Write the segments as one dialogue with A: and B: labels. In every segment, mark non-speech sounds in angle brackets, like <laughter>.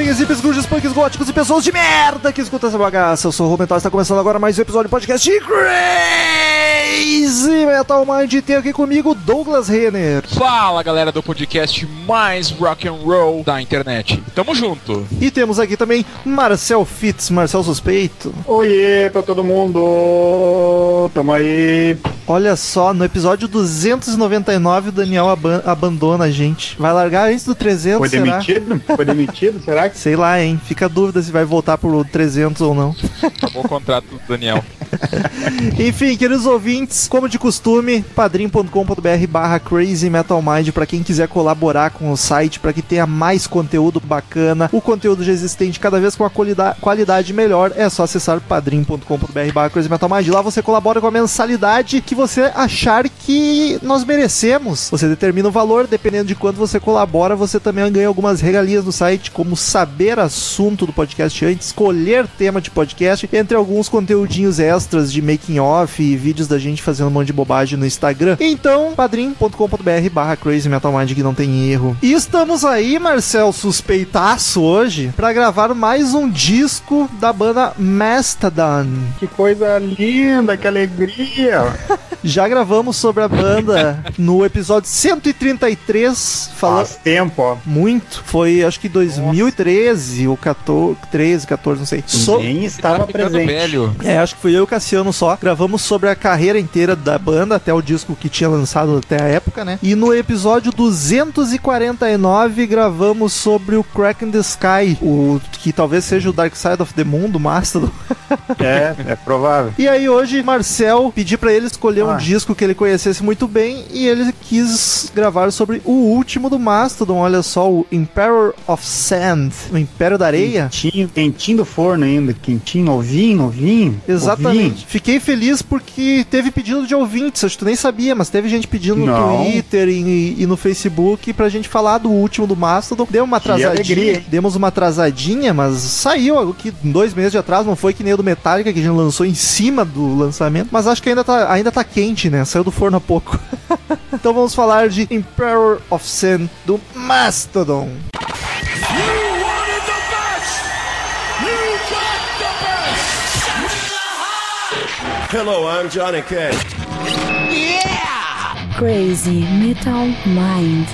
A: bem, hippies, grunges, punks, góticos e pessoas de merda que escutam essa bagaça. Eu sou o Romental, está começando agora mais um episódio do podcast de Crazy Metal Mind. E tem aqui comigo Douglas Renner.
B: Fala galera do podcast mais rock and roll da internet. Tamo junto.
A: E temos aqui também Marcel Fitz, Marcel Suspeito.
C: Oiê pra todo mundo! Tamo aí!
A: Olha só, no episódio 299 o Daniel aban abandona a gente. Vai largar antes do 300,
C: Foi
A: será?
C: demitido? Foi demitido, será que?
A: Sei lá, hein? Fica a dúvida se vai voltar pro 300 ou não.
B: Acabou o contrato do Daniel. <laughs>
A: Enfim, queridos ouvintes, como de costume, padrim.com.br barra Crazy Metal Mind pra quem quiser colaborar com o site, pra que tenha mais conteúdo bacana, o conteúdo já existente cada vez com uma qualida- qualidade melhor, é só acessar padrim.com.br barra Crazy Metal Mind. Lá você colabora com a mensalidade que você achar que nós merecemos. Você determina o valor, dependendo de quanto você colabora, você também ganha algumas regalias no site, como saber assunto do podcast antes, escolher tema de podcast, entre alguns conteúdinhos extras de making off e vídeos da gente fazendo um monte de bobagem no Instagram. Então, padrim.com.br barra Crazy Metal Mind que não tem erro. E estamos aí, Marcel, suspeitaço hoje, pra gravar mais um disco da banda Mastodon.
C: Que coisa linda, que alegria! <laughs>
A: Já gravamos sobre a banda no episódio 133, falando
C: Faz tempo, ó.
A: muito. Foi acho que 2013 ou 14, 13, 14, não sei. So-
C: Nem estava presente.
B: velho.
A: É, acho que fui eu e o Cassiano só. Gravamos sobre a carreira inteira da banda, até o disco que tinha lançado até a época, né? E no episódio 249 gravamos sobre o Crack in the Sky, o que talvez seja o Dark Side of the Moon do Mastodon.
C: É, é provável. <laughs>
A: E aí hoje Marcel pedi pra ele escolher um
C: Ah.
A: disco que ele conhecesse muito bem e ele quis gravar sobre o último do Mastodon, olha só, o Emperor of Sand, o Império da Areia.
C: Quentinho, quentinho do forno ainda, quentinho, novinho, novinho.
A: Exatamente. Fiquei feliz porque teve pedido de ouvintes, acho que tu nem sabia, mas teve gente pedindo no
C: Não.
A: Twitter e, e no Facebook pra gente falar do último do Mastodon. Deu uma atrasadinha,
C: alegria,
A: demos uma atrasadinha, mas saiu algo que dois meses de atraso, não foi que nem o do Metallica que a gente lançou em cima do lançamento, mas acho que ainda tá, ainda tá quente, né? Saiu do forno há pouco. <laughs> então vamos falar de Emperor of Sin do Mastodon.
D: Hello, I'm Johnny Cash.
E: Crazy Metal Mind.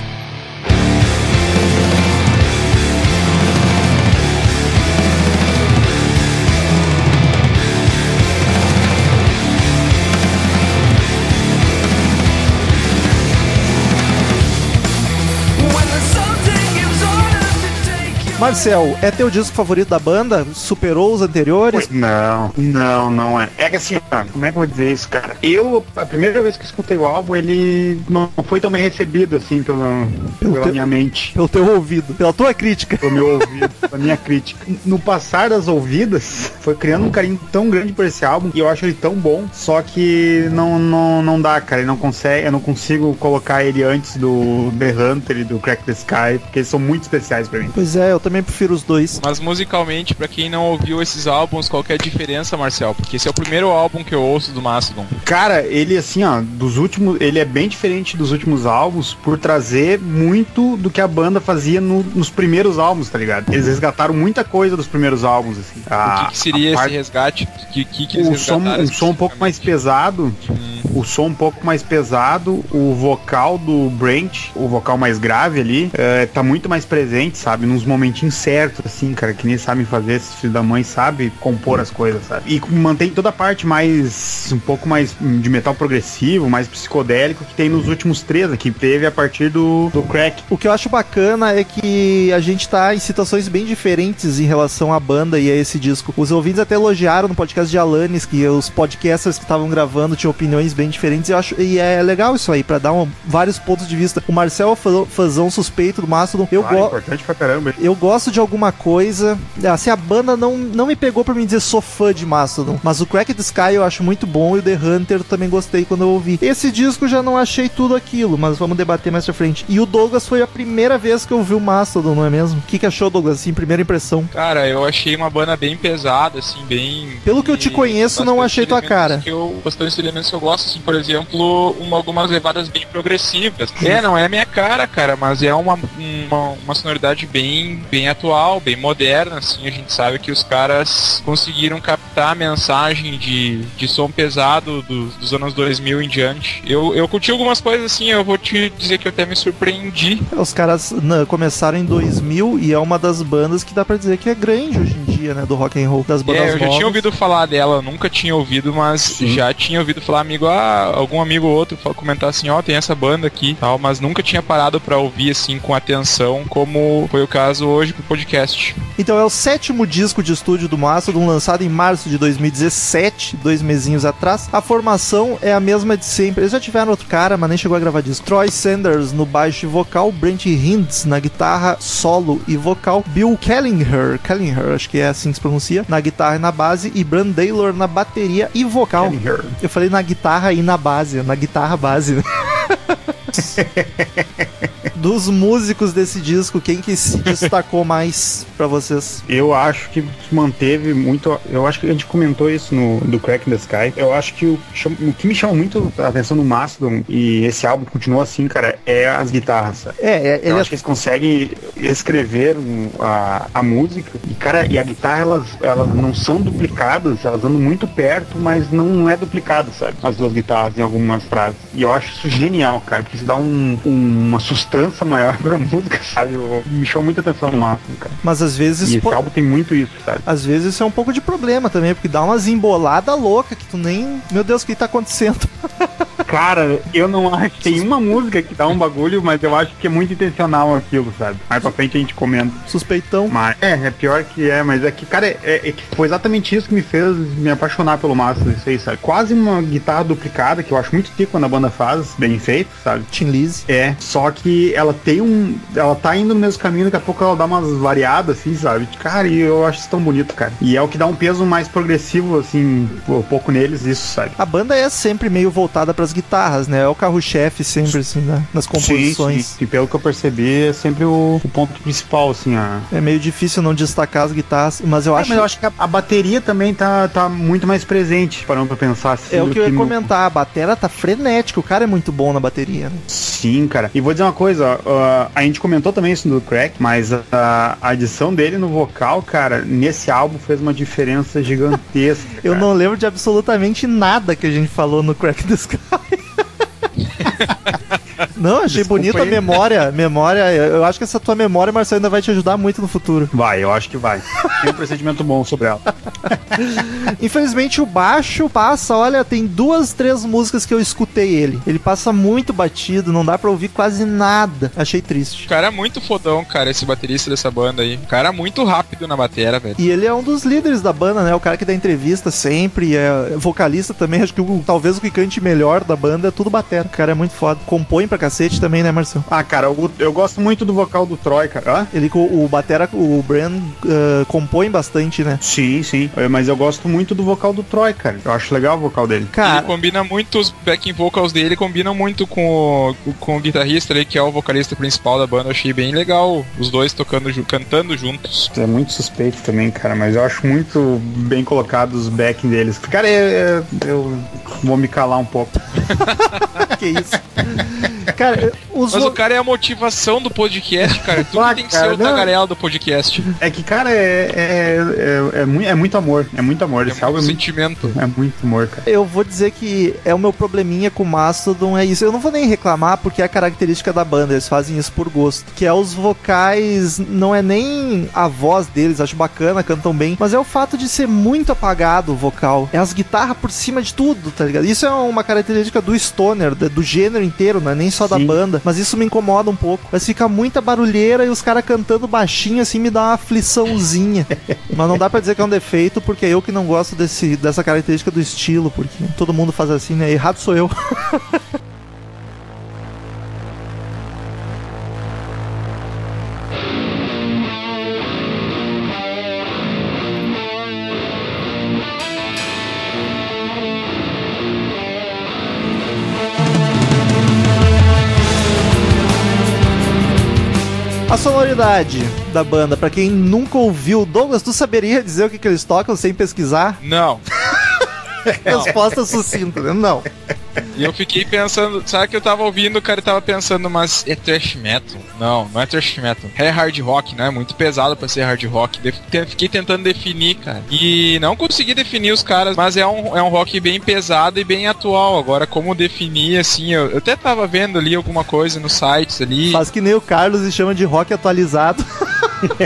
A: Marcel, é teu disco favorito da banda? Superou os anteriores?
C: Não, não, não é. É que assim, como é que eu vou dizer isso, cara? Eu, a primeira vez que escutei o álbum, ele não foi tão bem recebido, assim, pela, pela
A: teu-
C: minha mente.
A: Pelo teu ouvido, pela tua crítica.
C: Pelo meu ouvido, pela minha crítica. No passar das ouvidas, foi criando um carinho tão grande por esse álbum, e eu acho ele tão bom, só que não, não, não dá, cara. Ele não consegue, eu não consigo colocar ele antes do The Hunter e do Crack the Sky, porque eles são muito especiais pra mim.
A: Pois é, eu também prefiro os dois.
B: Mas musicalmente, pra quem não ouviu esses álbuns, qual que é a diferença, Marcel? Porque esse é o primeiro álbum que eu ouço do Mastodon.
C: Cara, ele assim, ó, dos últimos, ele é bem diferente dos últimos álbuns por trazer muito do que a banda fazia no- nos primeiros álbuns, tá ligado? Eles resgataram muita coisa dos primeiros álbuns, assim.
B: o
C: A-
B: que, que seria esse
C: parte-
B: resgate? O que, que, que eles
C: o som, um som um pouco mais pesado,
B: Hum.
C: o som um pouco mais pesado, o vocal do Brent, o vocal mais grave ali, é, tá muito mais presente, sabe? Nos momentinhos certos, assim, cara, que nem sabem fazer, esses filhos da mãe sabe compor as coisas, sabe? E mantém toda a parte mais, um pouco mais de metal progressivo, mais psicodélico que tem nos últimos três aqui, teve a partir do, do Crack.
A: O que eu acho bacana é que a gente tá em situações bem diferentes em relação à banda e a esse disco. Os ouvintes até elogiaram no podcast de Alanis que os podcasters que estavam gravando tinham opiniões bem diferentes. E eu acho e é legal isso aí, pra dar um- vários pontos de vista. O Marcel é fã- fãzão suspeito do Mastodon. Eu,
C: Ah, importante pra caramba.
A: eu gosto de alguma coisa. Assim, a banda não, não me pegou pra me dizer sou fã de Mastodon. Mas o Crack the Sky eu acho muito bom e o The Hunter eu também gostei quando eu ouvi. Esse disco já não achei tudo aquilo, mas vamos debater mais pra frente. E o Douglas foi a primeira vez que eu vi o Mastodon, não é mesmo? O que, que achou, Douglas? Assim, primeira impressão.
B: Cara, eu achei uma banda bem pesada, assim, bem.
A: Pelo que eu te conheço, não achei tua cara.
B: Que eu, bastante elementos que eu gosto assim, por exemplo, uma, algumas levadas bem progressivas. É, não é a minha cara, cara, mas é uma, uma, uma sonoridade bem, bem atual, bem moderna, assim. A gente sabe que os caras conseguiram captar a mensagem de, de som pesado dos, dos anos 2000 em diante. Eu, eu curti algumas coisas assim, eu vou te dizer que eu até me surpreendi.
A: Os caras né, começaram em 2000 e é uma das bandas que dá pra dizer que é grande hoje em dia, né? Do rock and roll, das bandas
B: É, eu já
A: novas.
B: tinha ouvido falar dela, eu nunca tinha ouvido, mas já tinha ouvido falar, amigo, ah, algum amigo ou outro comentar assim, ó, tem essa banda aqui e tal, mas nunca tinha parado pra ouvir assim com atenção, como foi o caso hoje pro podcast.
A: Então é o sétimo disco de estúdio do Mastodon, lançado em março de 2017, dois mesinhos atrás. A formação é a mesma de sempre. Eles já tiveram outro cara, mas nem chegou a gravar disco. Troy Sanders no baixo e vocal, Brent Hinds na guitarra solo e vocal, Bill Kellinger, Kellinger, acho que é assim que se pronuncia, na guitarra e na base, e Bran Taylor na bateria e vocal. Eu falei na guitarra e na base, na guitarra base. <laughs> Dos músicos desse disco, quem que se destacou mais pra vocês?
C: Eu acho que manteve muito. Eu acho que a gente comentou isso no do Crack in the Sky. Eu acho que o, o que me chama muito a atenção no Mastodon e esse álbum continua assim, cara, é as guitarras. sabe?
A: É, é, ele
C: Eu
A: é
C: acho que eles conseguem escrever a, a música e, cara, e a guitarra, elas, elas não são duplicadas, elas andam muito perto, mas não é duplicado, sabe? As duas guitarras em algumas frases. E eu acho isso genial, cara, porque dá um, um- uma sustância maior <laughs> pra música, sabe? Eu- me chamou muita atenção no máximo, cara.
A: Mas às vezes.
C: E esse
A: po-
C: álbum tem muito isso, sabe?
A: Às vezes isso é um pouco de problema também, porque dá umas emboladas loucas que tu nem. Meu Deus, o que tá acontecendo? <laughs>
C: Cara, eu não acho. Tem uma música que dá um bagulho, mas eu acho que é muito intencional aquilo, sabe? Mais pra frente a gente comenta.
A: Suspeitão.
C: Mas é, é pior que é, mas é que, cara, é, é que foi exatamente isso que me fez me apaixonar pelo Masters, isso aí, sabe? Quase uma guitarra duplicada, que eu acho muito tico quando a banda faz, bem feito, sabe?
A: Tim Lizzy.
C: É, só que ela tem um. Ela tá indo no mesmo caminho, daqui a pouco ela dá umas variadas, assim, sabe? Cara, e eu acho isso tão bonito, cara. E é o que dá um peso mais progressivo, assim, um pouco neles, isso, sabe?
A: A banda é sempre meio voltada pras guitarras, né? É o carro-chefe sempre, assim, né? nas composições.
C: Sim, sim. E pelo que eu percebi, é sempre o, o ponto principal, assim, a.
A: É meio difícil não destacar as guitarras, mas eu
C: É,
A: acho.
C: mas eu acho que a, a bateria também tá, tá muito mais presente, parando pra pensar assim.
A: É o que eu ia
C: no-
A: comentar, a batera tá frenética, o cara é muito bom na bateria, né?
C: Sim, cara. E vou dizer uma coisa, ó, a gente comentou também isso no Crack, mas a, a adição dele no vocal, cara, nesse álbum fez uma diferença gigantesca. <laughs>
A: Eu
C: cara.
A: não lembro de absolutamente nada que a gente falou no Crack the <laughs> Sky. Não, achei
C: Desculpa
A: bonita a memória. Memória, eu acho que essa tua memória, Marcelo, ainda vai te ajudar muito no futuro.
C: Vai, eu acho que vai. Tem um procedimento bom sobre ela. <laughs>
A: Infelizmente o baixo passa, olha, tem duas, três músicas que eu escutei ele. Ele passa muito batido, não dá pra ouvir quase nada. Achei triste.
B: O cara é muito fodão, cara, esse baterista dessa banda aí. O cara é muito rápido na batera, velho.
A: E ele é um dos líderes da banda, né? O cara que dá entrevista sempre, é vocalista também. Acho que o- talvez o que cante melhor da banda é tudo batera. O cara é muito foda. Compõe pra cacete também, né, Marcelo?
C: Ah, cara, o- eu gosto muito do vocal do Troy, cara. Hã?
A: Ele, o batera, o Bran ah, compõe bastante, né?
C: Sim, sim. É, Mas eu gosto muito do vocal do Troy, cara. Eu acho legal o vocal dele.
A: Cara,
B: Ele combina muito, os backing vocals dele combinam muito com o, com o guitarrista ali, que é o vocalista principal da banda. Eu achei bem legal os dois tocando, cantando juntos.
C: É muito suspeito também, cara, mas eu acho muito bem colocado os backing deles. Cara, é- é- eu vou me calar um pouco. <laughs>
A: que isso? Cara, os
B: Mas o cara é a motivação do podcast, cara. Tudo
C: Ah,
B: tem que
C: cara,
B: ser o tagarela do podcast.
C: É que, cara, é, é, é, é, mui- é muito amor. É muito amor.
B: É
C: Esse álbum
B: um
C: é muito,
B: sentimento.
C: é muito amor, cara.
A: eu vou dizer que é o meu probleminha com o Mastodon, é isso. Eu não vou nem reclamar porque é a característica da banda, eles fazem isso por gosto. Que é os vocais, não é nem a voz deles, acho bacana, cantam bem, mas é o fato de ser muito apagado o vocal. É as guitarras por cima de tudo, tá ligado? Isso é uma característica do stoner, do gênero inteiro, não é nem só da
C: Sim.
A: banda, mas isso me incomoda um pouco. Mas fica muita barulheira e os caras cantando baixinho assim me dá uma afliçãozinha. <laughs> mas não dá pra dizer que é um defeito, porque é eu que não gosto desse, dessa característica do estilo, porque todo mundo faz assim, né? Errado sou eu. <laughs> sonoridade da banda, pra quem nunca ouviu, Douglas, tu saberia dizer o que, que eles tocam sem pesquisar?
B: Não. <laughs>
A: Resposta sucinta, né? Não.
B: E eu fiquei pensando, sabe que eu tava ouvindo, o cara tava pensando, mas é thrash metal? Não, não é thrash metal. É hard rock, né? Muito pesado pra ser hard rock. Fiquei tentando definir, cara. E não consegui definir os caras, mas é um, é um rock bem pesado e bem atual. Agora, como definir, assim, eu, eu até tava vendo ali alguma coisa nos sites ali.
A: Faz que nem o Carlos e chama de rock atualizado.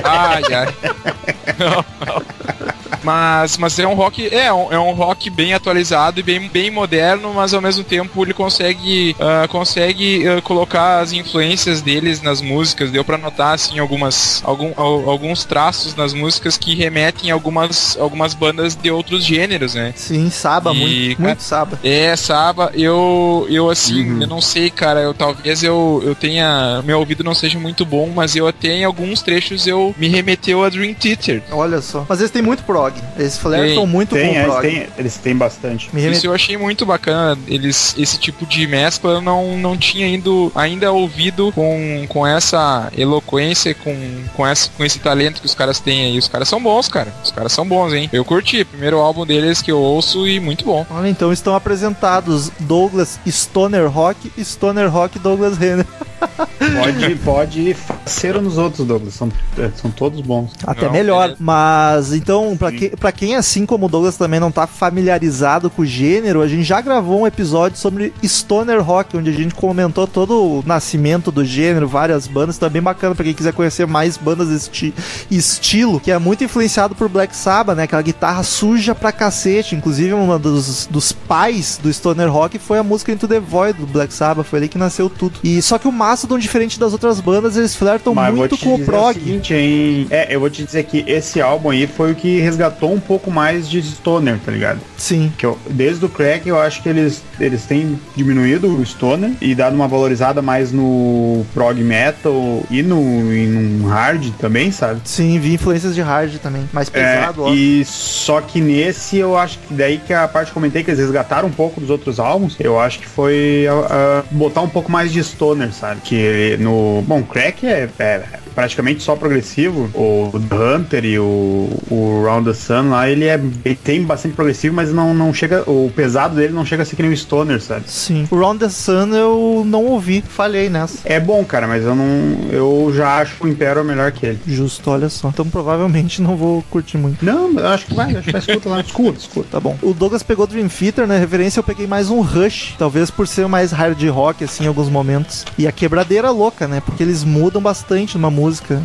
B: Ai, ai. <laughs> Não, não. Mas, mas é um rock é um, é um rock bem atualizado e bem, bem moderno, mas ao mesmo tempo ele consegue ah, consegue ah, colocar as influências deles nas músicas. Deu pra notar assim algumas algum, al- alguns traços nas músicas que remetem a algumas algumas bandas de outros gêneros, né?
A: Sim, Saba,
B: E,
A: muito,
B: cara-
A: muito Saba.
B: É, Saba, eu, eu assim,
C: Uhum.
B: eu não sei, cara, eu talvez eu, eu tenha, meu ouvido não seja muito bom, mas eu até em alguns trechos eu me remeteu a Dream Theater.
A: Olha só. Mas eles têm muito prog. Eles flertam
B: Tem,
A: muito
C: Tem,
A: com o
C: é, eles
A: prog.
C: têm, eles têm bastante.
B: Isso eu achei muito bacana, eles, esse tipo de mescla eu não, não tinha indo, ainda ouvido com, com essa eloquência, com, com, essa, com esse talento que os caras têm aí. Os caras são bons, cara, os caras são bons, hein. Eu curti, primeiro álbum deles que eu ouço e muito bom.
A: Olha, então estão apresentados Douglas Stoner Rock Stoner Rock Douglas Renner. <laughs>
C: Pode, pode ser nos outros, Douglas. São, é, são todos bons.
A: Até
B: Não,
A: melhor.
B: beleza.
A: Mas então, pra,
C: Sim.
A: Que, pra quem assim como o Douglas também não tá familiarizado com o gênero, a gente já gravou um episódio sobre Stoner Rock, onde a gente comentou todo o nascimento do gênero, várias bandas. Então é bem bacana pra quem quiser conhecer mais bandas desse estilo, que é muito influenciado por Black Sabbath, né? Aquela guitarra suja pra cacete. Inclusive, uma dos, dos pais do Stoner Rock foi a música Into the Void do Black Sabbath. Foi ali que nasceu tudo. E só que o Mastodon, diferente das outras bandas, eles flertam
C: Mas
A: muito com o prog.
C: seguinte, hein? É, eu vou te dizer que esse álbum aí foi o que resgatou um pouco mais de Stoner, tá ligado?
A: Sim.
C: Que eu, desde o Crack eu acho que eles, eles têm diminuído o Stoner e dado uma valorizada mais no prog metal e no, e no hard também, sabe?
A: Sim, vi influências de hard também. Mais pesado,
C: É,
A: ó.
C: e só que nesse eu acho que daí que a parte que eu comentei que eles resgataram um pouco dos outros álbuns, eu acho que foi a- a botar um pouco mais de stoner, sabe? Que no. Bom, Crack é, é praticamente só progressivo. O Hunter e o, o Round the Sun lá, ele é. Ele tem bastante progressivo, mas não, não chega. O pesado dele não chega a ser que nem o stoner, sabe?
A: Sim. O Round the Sun eu não ouvi, falhei nessa.
C: É bom, cara, mas eu não. Eu já acho o Imperial melhor que ele.
A: Justo, olha só. Então provavelmente não vou curtir muito.
C: Não, eu acho que vai, acho que vai escuta lá. Escuta, escuta.
A: Tá bom. O Douglas pegou Dream Theater, né? Referência eu peguei mais um Rush. Talvez por ser mais hard rock, assim, em alguns momentos. E a quebradeira louca, né? Porque eles mudam bastante numa música.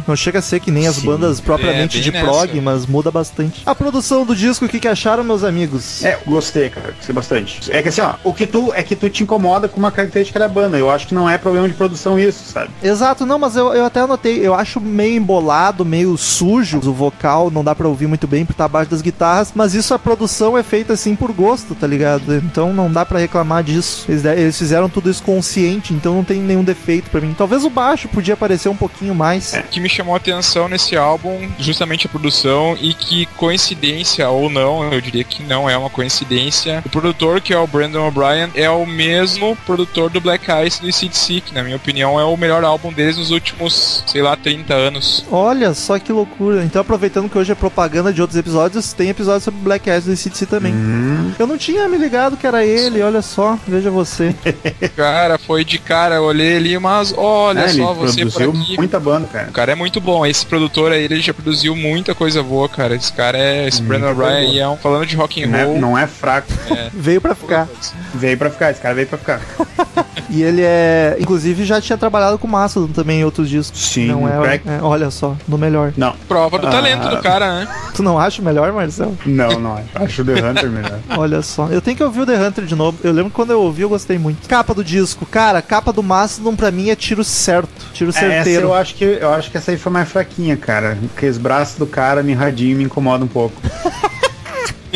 A: Não chega a ser que nem as
C: Sim.
A: bandas propriamente
B: É,
A: de
B: bem
A: prog,
B: nessa.
A: mas muda bastante. A produção do disco, o que, que acharam, meus amigos?
C: É, gostei, cara. Gostei bastante. É que assim, ó, o que tu é que tu te incomoda com uma característica da banda. Eu acho que não é problema de produção isso, sabe?
A: Exato, não, mas eu, eu até anotei, eu acho meio embolado, meio sujo o vocal, não dá pra ouvir muito bem por estar abaixo das guitarras, mas isso a produção é feita assim por gosto, tá ligado? Então não dá pra reclamar disso. Eles, eles fizeram tudo isso consciente, então não tem nenhum defeito pra mim. Talvez o baixo podia aparecer um pouquinho mais.
B: O que me chamou a atenção nesse álbum, justamente a produção, e que coincidência ou não, eu diria que não é uma coincidência. O produtor, que é o Brandon O'Brien, é o mesmo produtor do Black Ice do CDC, que na minha opinião é o melhor álbum deles nos últimos, sei lá, 30 anos.
A: Olha só que loucura. Então aproveitando que hoje é propaganda de outros episódios, tem episódio sobre Black Eyes do CDC também.
C: Hum,
A: Eu não tinha me ligado que era ele, olha só, veja você. <laughs>
B: Cara, foi de cara, eu olhei ali, mas olha
C: é, ele
B: só, você por
C: produziu
B: aqui.
C: muita banda, cara.
B: O cara é muito bom. Esse produtor aí, ele já produziu muita coisa boa, cara. Esse cara é. Esse Brandon aí é um. Falando de rock and
C: Não é,
B: roll.
C: não é fraco. <laughs>
A: Veio pra ficar.
C: Veio pra ficar, esse cara veio pra ficar. <laughs>
A: E ele é. Inclusive já tinha trabalhado com Mastodon também em outros discos.
C: Sim,
A: Não é,
C: Crack.
A: é, Olha só, no melhor.
C: Não,
B: Prova do
C: Ah.
B: talento do cara, né?
A: Tu não acha o melhor, Marcelo?
C: não, não. Acho o The Hunter melhor. <laughs>
A: Olha só. Eu tenho que ouvir o The Hunter de novo. Eu lembro que quando eu ouvi, eu gostei muito. Capa do disco. Cara, capa do Mastodon pra mim é tiro certo. Tiro
C: É, essa
A: certeiro.
C: eu acho que eu acho que essa aí foi mais fraquinha, cara. Porque os braços do cara mirradinho me incomoda um pouco. <laughs>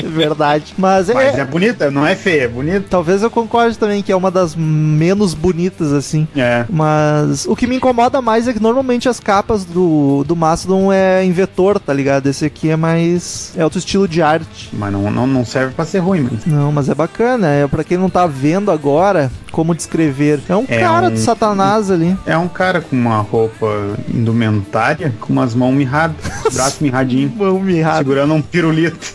A: É <laughs> verdade. Mas é.
C: Mas é bonita, não é feia, é bonita.
A: Talvez eu concorde também que é uma das menos bonitas, assim.
C: É.
A: Mas o que me incomoda mais é que normalmente as capas do, do Mastodon é em vetor, tá ligado? Esse aqui é mais. É outro estilo de arte.
C: Mas não, não, não serve pra ser ruim, mas.
A: Não, mas é bacana. É pra quem não tá vendo agora como descrever. É um
C: É
A: cara
C: um-
A: do Satanás ali.
C: É um cara com uma roupa indumentária, com umas mãos mirradas, <laughs> braço mirradinho,
A: Mão mirrada.
C: segurando um pirulito.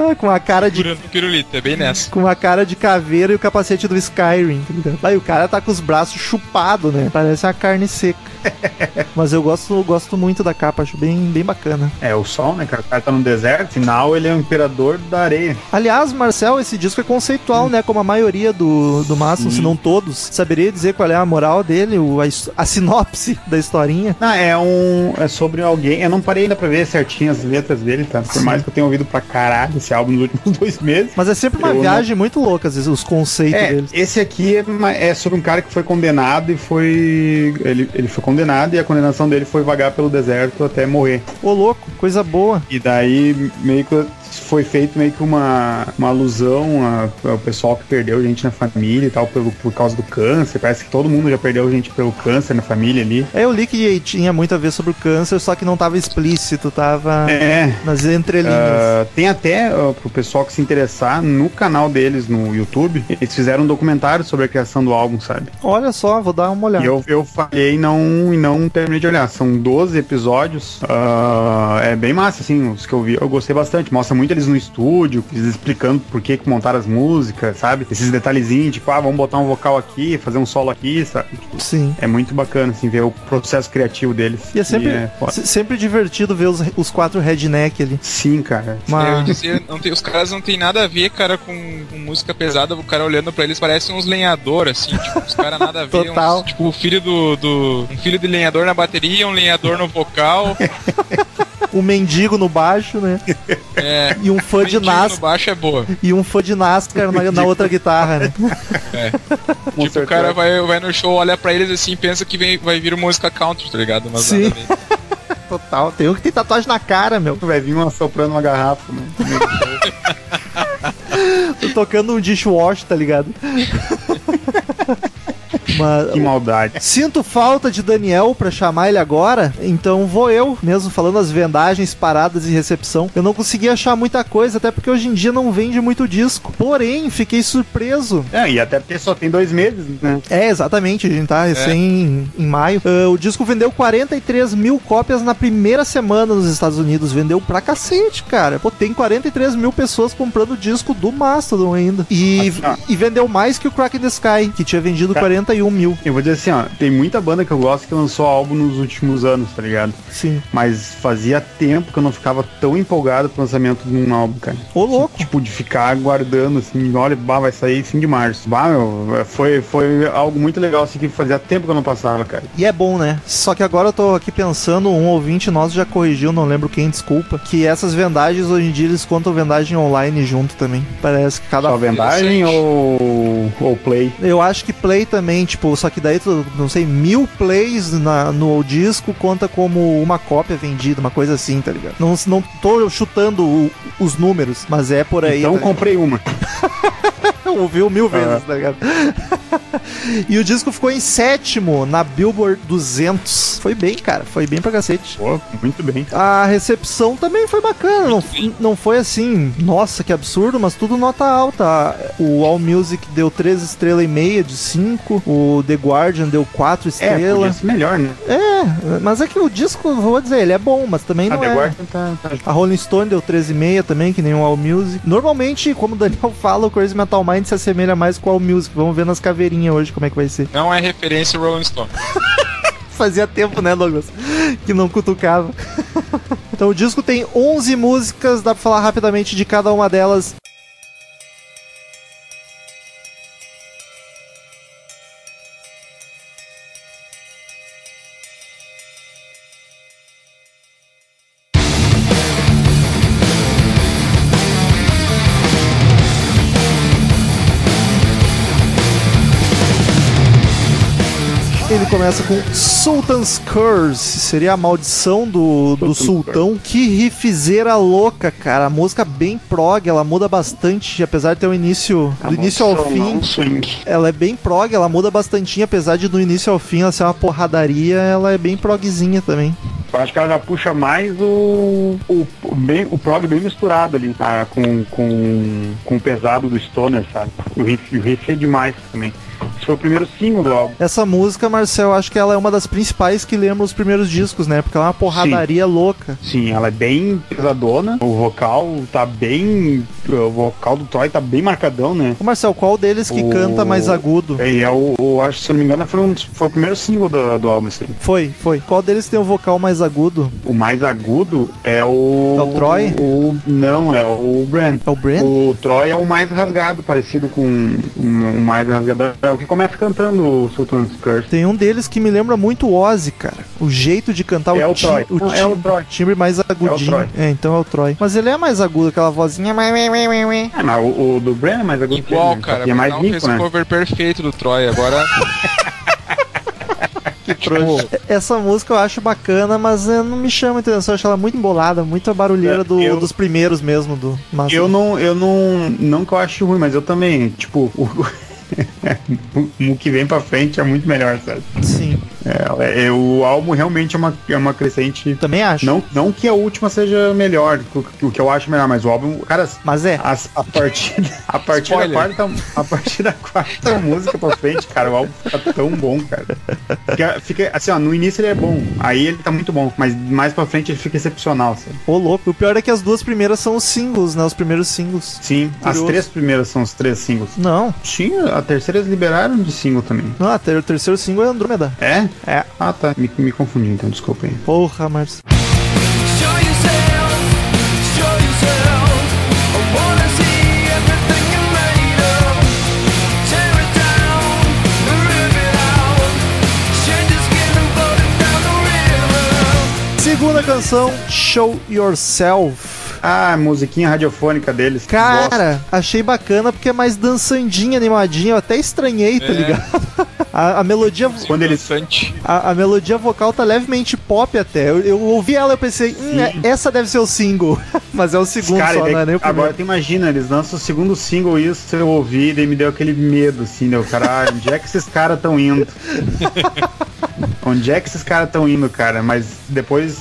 A: Ah, com a cara de
B: pirulito, é bem nessa.
A: com a cara de caveira e o capacete do Skyrim, tá ligado? Aí o cara tá com os braços chupados, né? Parece uma carne seca. <laughs> Mas eu gosto, gosto muito da capa, acho bem, bem bacana.
C: É o sol, né, cara? O cara tá no deserto, afinal ele é o imperador da areia.
A: Aliás, Marcel, esse disco é conceitual, né? Como a maioria do, do Mastodon, se não todos. Saberia dizer qual é a moral dele, o, a, a sinopse da historinha?
C: Ah, é um. É sobre alguém. Eu não parei ainda pra ver certinho as letras dele, tá? Por
A: Sim.
C: mais que eu tenha ouvido pra caralho esse álbum nos últimos <laughs> dois meses.
A: Mas é sempre uma
C: Eu não-
A: viagem muito louca, às vezes, os conceitos
C: É,
A: deles.
C: esse aqui é, é sobre um cara que foi condenado e foi. Ele, ele foi condenado e a condenação dele foi vagar pelo deserto até morrer.
A: Ô, louco, coisa boa.
C: E daí meio que foi feito meio que uma, uma alusão ao pessoal que perdeu gente na família e tal, pelo, por causa do câncer. Parece que todo mundo já perdeu gente pelo câncer na família ali.
A: É, eu li que tinha muito a ver sobre o câncer, só que não tava explícito, tava
C: É.
A: nas entrelinhas.
C: ah, tem até, ah, pro pessoal que se interessar, no canal deles no YouTube, eles fizeram um documentário sobre a criação do álbum, sabe?
A: Olha só, vou dar uma olhada.
C: E eu, eu falhei e não, e não terminei de olhar. São 12 episódios. ah, é bem massa, assim, os que eu vi. Eu gostei bastante. Mostra muito eles no estúdio, eles explicando por que, que montaram as músicas, sabe? Esses detalhezinhos, tipo, ah, vamos botar um vocal aqui, fazer um solo aqui, sabe? Tipo,
A: Sim.
C: é muito bacana, assim, ver o processo criativo deles.
A: E é sempre,
C: foda.
A: se- sempre divertido ver os, os quatro redneck ali.
C: Sim, cara.
B: Eu
A: Mas,
B: não tem- os caras não tem nada a ver, cara, com, com música pesada. O cara olhando pra eles parece uns lenhador, assim. Tipo, os caras nada a <laughs> ver.
A: Total.
B: uns- tipo, o filho do, do. Um filho de lenhador na bateria, um lenhador no vocal. <laughs>
A: o mendigo no baixo, né?
B: É.
A: E um fã de
B: mendigo no
A: NASCAR.
B: baixo é boa.
A: E um fã de NASCAR na, na outra guitarra, né?
C: Com
B: tipo, o cara vai, vai no show, olha pra eles assim, pensa que vem, vai vir música country, tá ligado? Mas
A: Sim. Total. Tem um que tem tatuagem na cara, meu.
C: Vai vir uma soprando uma garrafa, né? <laughs>
A: Tô tocando um dishwash, tá ligado?
C: Que maldade.
A: Sinto falta de Daniel pra chamar ele agora, então vou eu, mesmo falando as vendagens, paradas e recepção. Eu não consegui achar muita coisa, até porque hoje em dia não vende muito disco. Porém, fiquei surpreso.
C: É, e até porque só tem dois meses, né?
A: É, exatamente, a gente tá recém em, em maio. Ah, o disco vendeu 43 mil cópias na primeira semana nos Estados Unidos. Vendeu pra cacete, cara. Pô, tem 43 mil pessoas comprando o disco do Mastodon ainda. E,
C: ó.
A: e vendeu mais que o Crack in the Sky, que tinha vendido
C: Cara.
A: 41 mil.
C: Eu vou dizer assim, ó, tem muita banda que eu gosto que lançou álbum nos últimos anos, tá ligado?
A: Sim.
C: Mas fazia tempo que eu não ficava tão empolgado pro lançamento de um álbum, cara.
A: Ô, louco.
C: Tipo, de ficar aguardando, assim, olha, bah, vai sair fim de março. Bah, meu, foi, foi algo muito legal, assim, que fazia tempo que eu não passava, cara.
A: E é bom, né? Só que agora eu tô aqui pensando, um ouvinte nosso já corrigiu, não lembro quem, desculpa, que essas vendagens hoje em dia eles contam vendagem online junto também. Parece que cada.
C: Só vendagem ou, ou play?
A: Eu acho que play também, tipo, só que daí, não sei, mil plays na, no disco conta como uma cópia vendida, uma coisa assim, tá ligado? Não, não tô chutando o- os números, mas é por aí.
C: Então
A: tá
C: comprei uma. <laughs>
A: ouviu mil vezes,
C: Ah.
A: tá ligado? <laughs> e o disco ficou em sétimo na Billboard 200. Foi bem, cara, foi bem pra cacete.
C: Pô, muito bem.
A: A recepção também foi bacana, não, não foi assim, nossa, que absurdo, mas tudo nota alta. O All Music deu 3 estrelas e meia de 5, o The Guardian deu 4
C: É, podia
A: estrelas.
C: ser melhor, né?
A: É, mas é que o disco, vou dizer, ele é bom, mas também
C: A
A: não
C: The
A: é.
C: Guardian tá, tá
A: A Rolling Stone deu 13,5 também, que nem o All Music. Normalmente, como o Daniel <laughs> fala, o Crazy Metal Mind se assemelha mais com o All Music. Vamos ver nas caveirinhas hoje como é que vai ser.
B: Não é referência ao Rolling Stone. <laughs>
A: Fazia tempo, né, Douglas? Que não cutucava. <laughs> então o disco tem 11 músicas, dá pra falar rapidamente de cada uma delas. Começa com Sultan's Curse, seria a maldição do, do sultão. Que riffzeira louca, cara. A música bem prog, ela muda bastante, apesar de ter um início do início ao fim. Ela é bem prog, ela muda bastante, apesar de do início ao fim ela ser uma porradaria, ela é bem progzinha também.
C: Eu acho que ela já puxa mais o, o, o bem, o prog bem misturado ali, tá? Com, com, com o pesado do Stoner, sabe? O riff, o riff é demais também. Foi o primeiro single do álbum.
A: Essa música, Marcel, acho que ela é uma das principais que lembra os primeiros discos, né? Porque ela é uma porradaria louca.
C: Sim, ela é bem pesadona. O vocal tá bem. O vocal do Troy tá bem marcadão, né?
A: Ô, Marcel, qual deles que
C: O-
A: canta mais agudo?
C: E é o, o- acho que se eu não me engano foi, um, foi o primeiro single do, do álbum, assim.
A: Foi, foi. Qual deles tem o vocal mais agudo?
C: O mais agudo é o.
A: É o Troy?
C: O, não, é o Brand.
A: É o Brent?
C: O Troy é o mais rasgado, parecido com um, o mais rasgado. É o que começa cantando o Sultan's Curse.
A: Tem um deles que me lembra muito o Ozzy, cara. O jeito de cantar
C: É o
A: ti-
C: Troy.
A: o,
C: Não,
A: ti-
C: é o Troy.
A: timbre mais agudinho.
C: Troy.
A: É, então é o Troy. Mas ele é mais agudo, aquela vozinha.
C: Ah, mas o, o do Brand é mais agudo
B: Igual, cara.
C: É mais
B: Metal
C: limpo,
B: fez o
C: né?
B: cover perfeito do Troy. Agora, <laughs>
C: Tipo,
A: Essa música eu acho bacana, mas eh, não me chama atenção. Eu acho ela muito embolada, muito a barulheira
C: É,
A: do-
C: eu-
A: dos primeiros mesmo. do mas,
C: Eu não, eu não, não que eu acho ruim, mas eu também, tipo, <laughs> o, <laughs> o que vem pra frente é muito melhor, sabe?
A: Sim,
C: É, é, o álbum realmente é uma, é uma crescente.
A: também acho.
C: Não, não que a última seja melhor, o, o que eu acho melhor, mas o álbum, cara,
A: Mas é.
C: as- a partir, a partir da quarta, a partir da quarta música pra frente, cara, o álbum fica tão bom, cara. Fica, fica- assim, ó, no início ele é bom, aí ele tá muito bom, mas mais pra frente ele fica excepcional, sabe?
A: Ô, louco. O pior é que as duas primeiras são os singles, né? Os primeiros singles.
C: Sim, as
A: Curioso.
C: três primeiras são os três singles.
A: Não,
C: Sim, a terceira eles liberaram de single também.
A: não, até o terceiro single é Andrômeda.
C: É?
A: É.
C: Ah, tá. Me, me confundi, então, desculpa aí.
A: Porra,
F: river.
A: Segunda canção, Show Yourself.
C: Ah, musiquinha radiofônica deles.
A: Cara, achei bacana porque é mais dançandinha, animadinha. Eu até estranhei, tá
B: É.
A: ligado? <laughs> A, a melodia
C: Quando eles-
B: Bastante.
A: a, a melodia vocal tá levemente pop até. Eu, eu ouvi ela e pensei, hum, é- essa deve ser o single. <laughs> Mas é o segundo
C: Cara,
A: só,
C: daí-
A: é o
C: agora tu imagina, eles lançam o segundo single e isso eu ouvi e me deu aquele medo, assim, né? O cara, ah, onde é que esses caras estão indo? <laughs> onde é que esses caras estão indo, cara? Mas depois,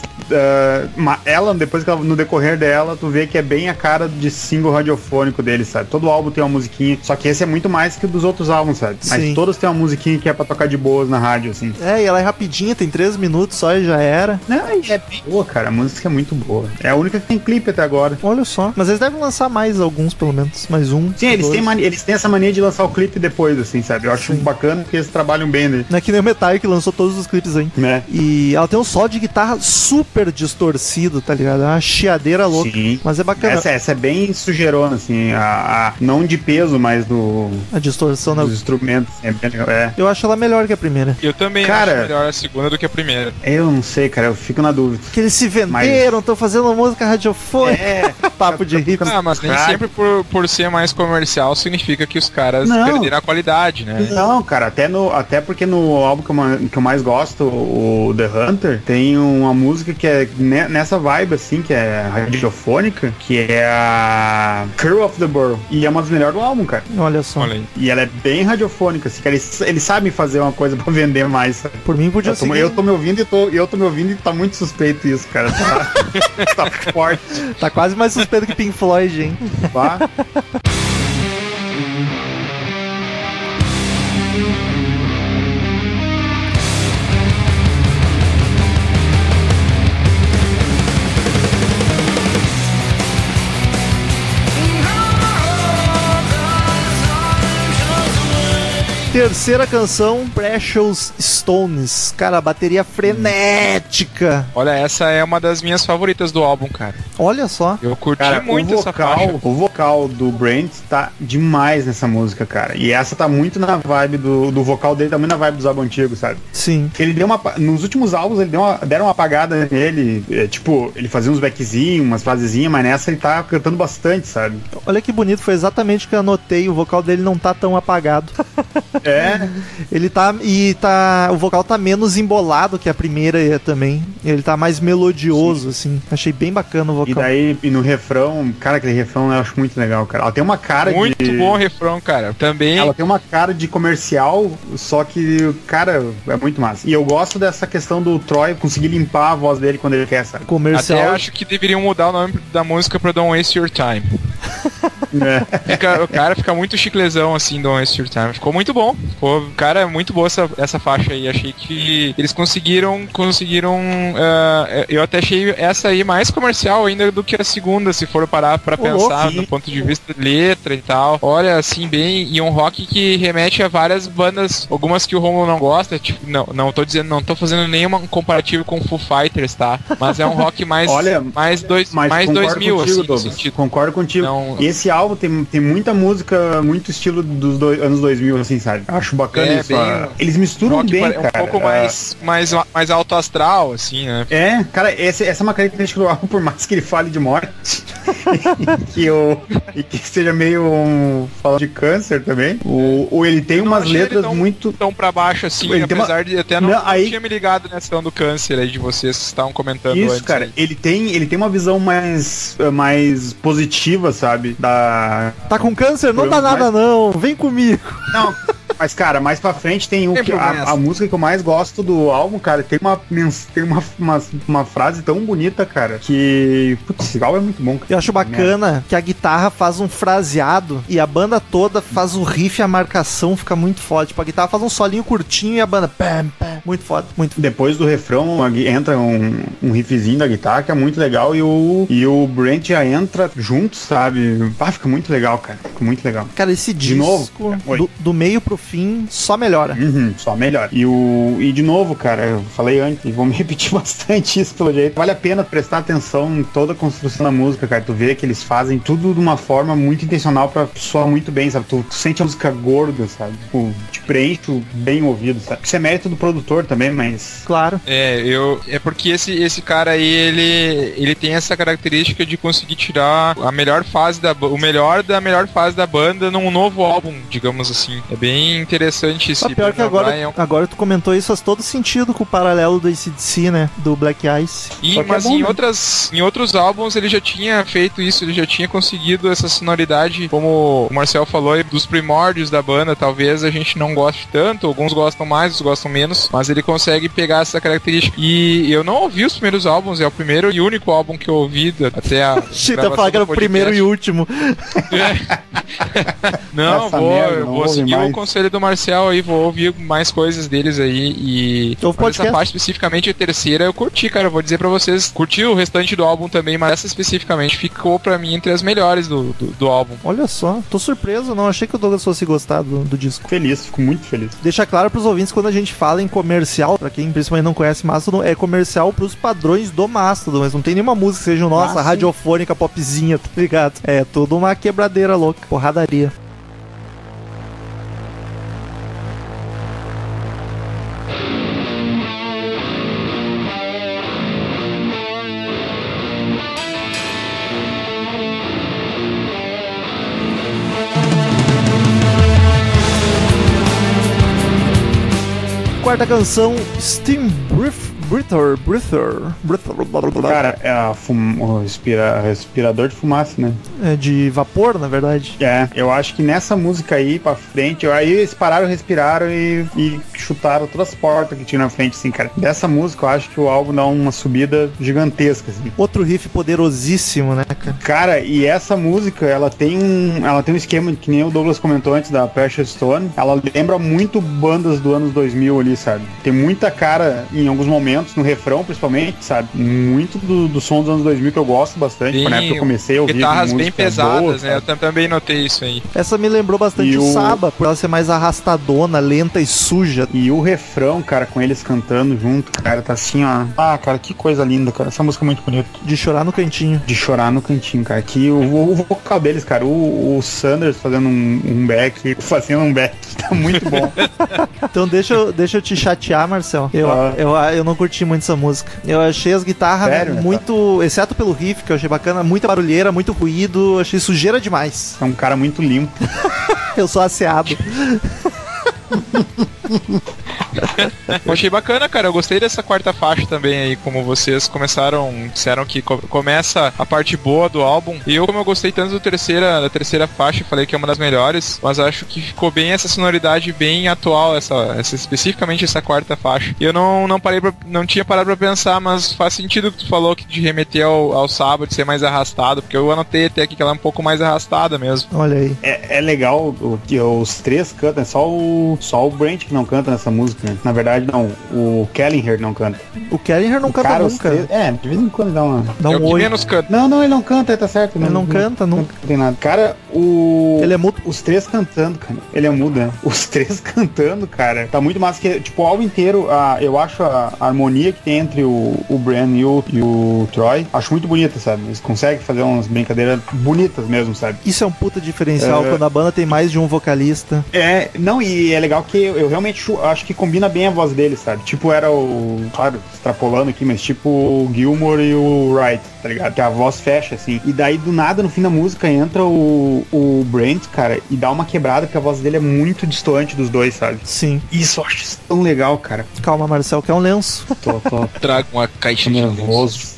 C: ma- ela, depois que ela, no decorrer dela, tu vê que é bem a cara de single radiofônico deles, sabe? Todo álbum tem uma musiquinha, só que esse é muito mais que o dos outros álbuns, sabe? Mas
A: Sim.
C: todos têm uma musiquinha que é pra tocar de boas na rádio, assim.
A: É, e ela é rapidinha, tem três minutos só e já era.
C: Não, e é bem boa, cara. A música é muito boa. É a única que tem clipe até agora.
A: Olha só. Mas eles devem lançar mais alguns, pelo menos. Mais um.
C: Sim, eles
A: dois.
C: têm, mania- eles têm essa mania de lançar o clipe depois, assim, sabe? Eu acho
A: Sim.
C: bacana porque eles trabalham bem, né?
A: Não é que nem o Metallica que lançou todos os clipes aí.
C: né?
A: E ela tem um solo de guitarra super distorcido, tá ligado? É uma chiadeira louca.
C: Sim.
A: Mas é bacana.
C: Essa, essa é bem sujeirona, assim, a, a- não de peso, mas do,
A: A distorção da.
C: dos instrumentos. assim, É bem legal. É.
A: Eu acho ela melhor que a primeira.
B: Eu também
C: Cara-
B: acho melhor a segunda do que a primeira.
C: Eu não sei, cara, eu fico na dúvida.
A: Que eles se venderam, estão fazendo uma música radiofônica.
C: É, <laughs>
A: Papo de hips.
B: Ah, mas nem sempre por, por ser mais comercial significa que os caras
C: Não.
B: perderam a qualidade, né?
C: Não, cara, até, no, até porque no álbum que eu, que eu mais gosto, o The Hunter, tem uma música que é ne- nessa vibe, assim, que é radiofônica, que é a Curl of the Burrow. E é uma das melhores do álbum, cara.
A: Olha só.
B: Olha aí.
C: E ela é bem radiofônica, assim, cara. Eles, eles sabem fazer uma coisa <laughs> pra vender mais?
A: Por mim podia
C: Eu tô,
A: ser.
C: eu tô me ouvindo e tô, eu tô me ouvindo e tá muito suspeito isso, cara. Tá, <laughs> tá forte.
A: Tá quase mais suspeito que Pink Floyd, hein?
C: Tá? <laughs>
A: Terceira canção, Precious Stones. Cara, bateria frenética.
B: Olha, essa é uma das minhas favoritas do álbum, cara.
A: Olha só.
B: Eu curti
C: Cara,
B: muito
C: o
B: essa faixa.
C: vocal, o vocal do Brent tá demais nessa música, cara. E essa tá muito na vibe do, do vocal dele, tá muito na vibe dos álbuns antigos, sabe?
A: Sim.
C: Ele deu uma. Nos últimos álbuns ele deu uma, deram uma apagada nele. é, tipo, ele fazia uns backzinhos, umas frasezinhas, mas nessa ele tá cantando bastante, sabe?
A: Olha que bonito, foi exatamente o que eu anotei. O vocal dele não tá tão apagado. <laughs>
C: É.
A: Ele tá. E tá. O vocal tá menos embolado que a primeira também. Ele tá mais melodioso, assim. Achei bem bacana o
C: E
A: vocal.
C: daí, e no refrão, cara, aquele refrão eu acho muito legal, cara. Ela tem uma cara
B: Muito
C: de.
B: bom o refrão, cara. Também.
C: Ela tem uma cara de comercial, só que, cara, é muito massa. E eu gosto dessa questão do Troy conseguir limpar a voz dele quando ele quer, sabe?
A: Comercial.
B: Até acho que deveriam mudar o nome da música pra Don't Waste Your Time. <laughs>
C: É.
B: Fica- o cara fica muito chiclezão assim do Waste Your Time. Ficou muito bom. Ficou, cara, muito boa essa, essa faixa aí. Achei que eles conseguiram. Conseguiram. ah, eu até achei essa aí mais comercial ainda do que a segunda, se for parar pra
A: louco,
B: pensar
C: sim.
B: do ponto de vista de letra e tal. Olha, assim, bem. E um rock que remete a várias bandas, algumas que o Romulo não gosta. Tipo, não, não tô dizendo, não tô fazendo nenhum comparativo com Foo Fighters, tá? Mas é um rock mais. <laughs>
C: Olha,
B: mais, dois, mais
C: concordo
B: 2000,
C: contigo,
B: assim, sentido.
C: Concordo contigo.
B: Não-
C: esse álbum tem, tem muita música, muito estilo dos dois- anos 2000, assim, sabe? Acho bacana
B: É,
C: isso.
B: bem-
C: Eles misturam bem,
B: pare- um
C: cara.
B: pouco
C: Ah,
B: mais, mais, mais alto astral, assim, né?
C: É, cara, essa, essa é uma característica do álbum, por mais que ele fale de morte. <laughs> que eu, e que seja meio um, falando de câncer também. O, o ele tem umas letras
B: tão-
C: muito.
B: Tão pra baixo, assim,
C: Ele tem uma-
B: apesar de até não,
C: Não,
B: não
C: aí-
B: tinha me ligado nessa questão do câncer aí de vocês que estavam comentando
C: Isso,
B: antes.
C: cara,
B: aí.
C: ele tem, ele tem uma visão mais, mais positiva, sabe? Da.
A: Tá com câncer? Não dá nada não, vem comigo.
C: Não, mas cara, mais pra frente tem o que, a, a música que eu mais gosto do álbum, cara, tem uma tem uma, uma, uma frase tão bonita, cara, que putz, esse álbum é muito bom. Cara.
A: Eu acho bacana que a guitarra faz um fraseado e a banda toda faz o riff e a marcação fica muito foda. Tipo, a guitarra faz um solinho curtinho e a banda pam, pam, muito foda, muito foda.
C: Depois do refrão entra um, um riffzinho da guitarra que é muito legal e o, e o Brent já entra junto, sabe? Ah, fica muito legal, cara. Fica muito legal.
A: Cara, esse
C: De
A: disco,
C: novo? Oi.
A: do, do meio pro fim, só melhora.
C: Uhum, só melhor. E o e de novo, cara, eu falei antes e vou me <laughs> repetir bastante isso pelo jeito. Vale a pena prestar atenção em toda a construção da música, cara. Tu vê que eles fazem tudo de uma forma muito intencional pra soar muito bem, sabe? Tu, tu sente a música gorda, sabe? Tipo, te preenche bem o ouvido, sabe? Isso é mérito do produtor também, mas
A: Claro.
B: É, eu. É porque esse, esse cara aí, ele, ele tem essa característica de conseguir tirar a melhor fase da o melhor da melhor fase da banda num novo álbum, digamos assim. É bem interessante esse
A: Só pior que agora,
B: Brian.
A: agora tu comentou isso, faz todo sentido com o paralelo do ACDC, né? Do Black Ice.
B: E,
C: que é
B: mas
C: bom,
B: em,
C: né?
B: outras, em outros álbuns ele já tinha feito isso, ele já tinha conseguido essa sonoridade, como o Marcel falou, aí, dos primórdios da banda. Talvez a gente não goste tanto, alguns gostam mais, outros gostam menos, mas ele consegue pegar essa característica. E eu não ouvi os primeiros álbuns, é o primeiro e único álbum que eu ouvi da- até a. <laughs>
A: Chita falar que era o primeiro e último. <laughs> <laughs>
B: Não,
C: Essa
B: vou,
C: merda,
B: eu
C: não
B: vou seguir
C: mais.
B: o conselho do Marcel aí, vou ouvir mais coisas deles aí e. Mas essa parte especificamente, a terceira, eu curti, cara. eu Vou dizer pra vocês, curti o restante do álbum também, mas essa especificamente ficou pra mim entre as melhores do, do, do álbum.
A: Olha só, tô surpreso, não achei que o Douglas fosse gostar do, do disco.
C: feliz, fico muito feliz.
A: Deixa claro pros ouvintes quando a gente fala em comercial, pra quem principalmente não conhece Mastodon, é comercial pros padrões do Mastodon, mas não tem nenhuma música que seja nossa,
C: Ah,
A: radiofônica, popzinha, tá ligado? É tudo uma quebradeira louca, porradaria. Quarta canção, Steam Breath, Breather, Breather, Breather, blá, blá, blá.
C: Cara, é a fum- o respira- respirador de fumaça, né?
A: é de vapor, na verdade.
C: É, eu acho que nessa música aí pra frente, aí eles pararam, respiraram e, e chutaram todas as portas que tinha na frente, assim, cara. Dessa música eu acho que o álbum dá uma subida gigantesca, assim.
A: Outro riff poderosíssimo, né, cara?
C: Cara, e essa música, ela tem um, ela tem um esquema que nem o Douglas comentou antes da Precious Stone. Ela lembra muito bandas do anos 2000 ali, sabe? Tem muita cara em alguns momentos no refrão, principalmente, sabe? Muito do, do som dos anos 2000 que eu gosto bastante. Foi na época que eu comecei a ouvir
B: Guitarras bem pesadas,
C: boa,
B: né?
C: sabe?
B: Eu tam- também notei isso aí.
A: Essa me lembrou bastante
C: E
A: o Saba, por ela ser mais arrastadona, lenta e suja.
C: E o refrão, cara, com eles cantando junto, cara, tá assim, ó. Ah, cara, que coisa linda, cara. Essa música é muito bonita.
A: De chorar no cantinho.
C: De chorar no cantinho, cara. Que o, o vocal deles, cara, o, o Sanders fazendo um, um back, <laughs> fazendo um back, tá muito bom. <laughs>
A: Então deixa eu, deixa eu te chatear, Marcel. Eu,
C: Ah.
A: eu, eu não curti muito essa música. Eu achei as guitarras
C: Sério, né,
A: muito. Exceto pelo riff, que eu achei bacana, muita barulheira, muito ruído. Achei sujeira demais.
C: É um cara muito limpo. <laughs>
A: Eu sou asseado. <laughs>
B: Eu achei bacana, cara. Eu gostei dessa quarta faixa também aí, como vocês começaram, disseram que co- começa a parte boa do álbum. E eu, como eu gostei tanto do terceira, da terceira faixa, falei que é uma das melhores, mas acho que ficou bem essa sonoridade bem atual, essa, essa especificamente essa quarta faixa. E eu não, não parei pra, não tinha parado pra pensar, mas faz sentido o que tu falou que de remeter ao, ao sábado, de ser mais arrastado, porque eu anotei até aqui que ela é um pouco mais arrastada mesmo.
A: Olha aí.
C: É, é legal o, que os três cantam, é só o, só o Brent que não canta nessa música. Né? Na verdade, não. O Kellinger não canta.
A: O Kellinger não
C: O
A: canta nunca.
C: é, de vez em quando dá uma.
A: Dá
B: é o
A: um
B: que
A: oi.
B: menos canta.
C: Não, não, ele não canta, tá certo.
A: Ele não canta nunca.
C: Não tem nada. Cara, o.
A: Ele é mudo.
C: Os três cantando, cara. Ele é mudo, né? <laughs> Os três cantando, cara. Tá muito massa que, tipo, o álbum inteiro, a, eu acho a, a harmonia que tem entre o, o Bran e o, e o Troy, acho muito bonita, sabe? Eles conseguem fazer umas brincadeiras bonitas mesmo, sabe?
A: Isso é um puta diferencial
C: É.
A: quando a banda tem mais de um vocalista.
C: É, não, e é legal que eu, eu realmente acho que combina bem a voz dele, sabe? Tipo, era o. Claro, extrapolando aqui, mas tipo o Gilmore e o Wright, tá ligado? Que a voz fecha, assim. E daí, do nada, no fim da música, entra o, o Brent, cara, e dá uma quebrada, porque a voz dele é muito distoante dos dois, sabe?
A: Sim.
C: Isso eu acho isso tão legal, cara.
A: Calma, Marcel, que é um lenço.
C: Tô, tô
B: Traga uma caixa de lenço.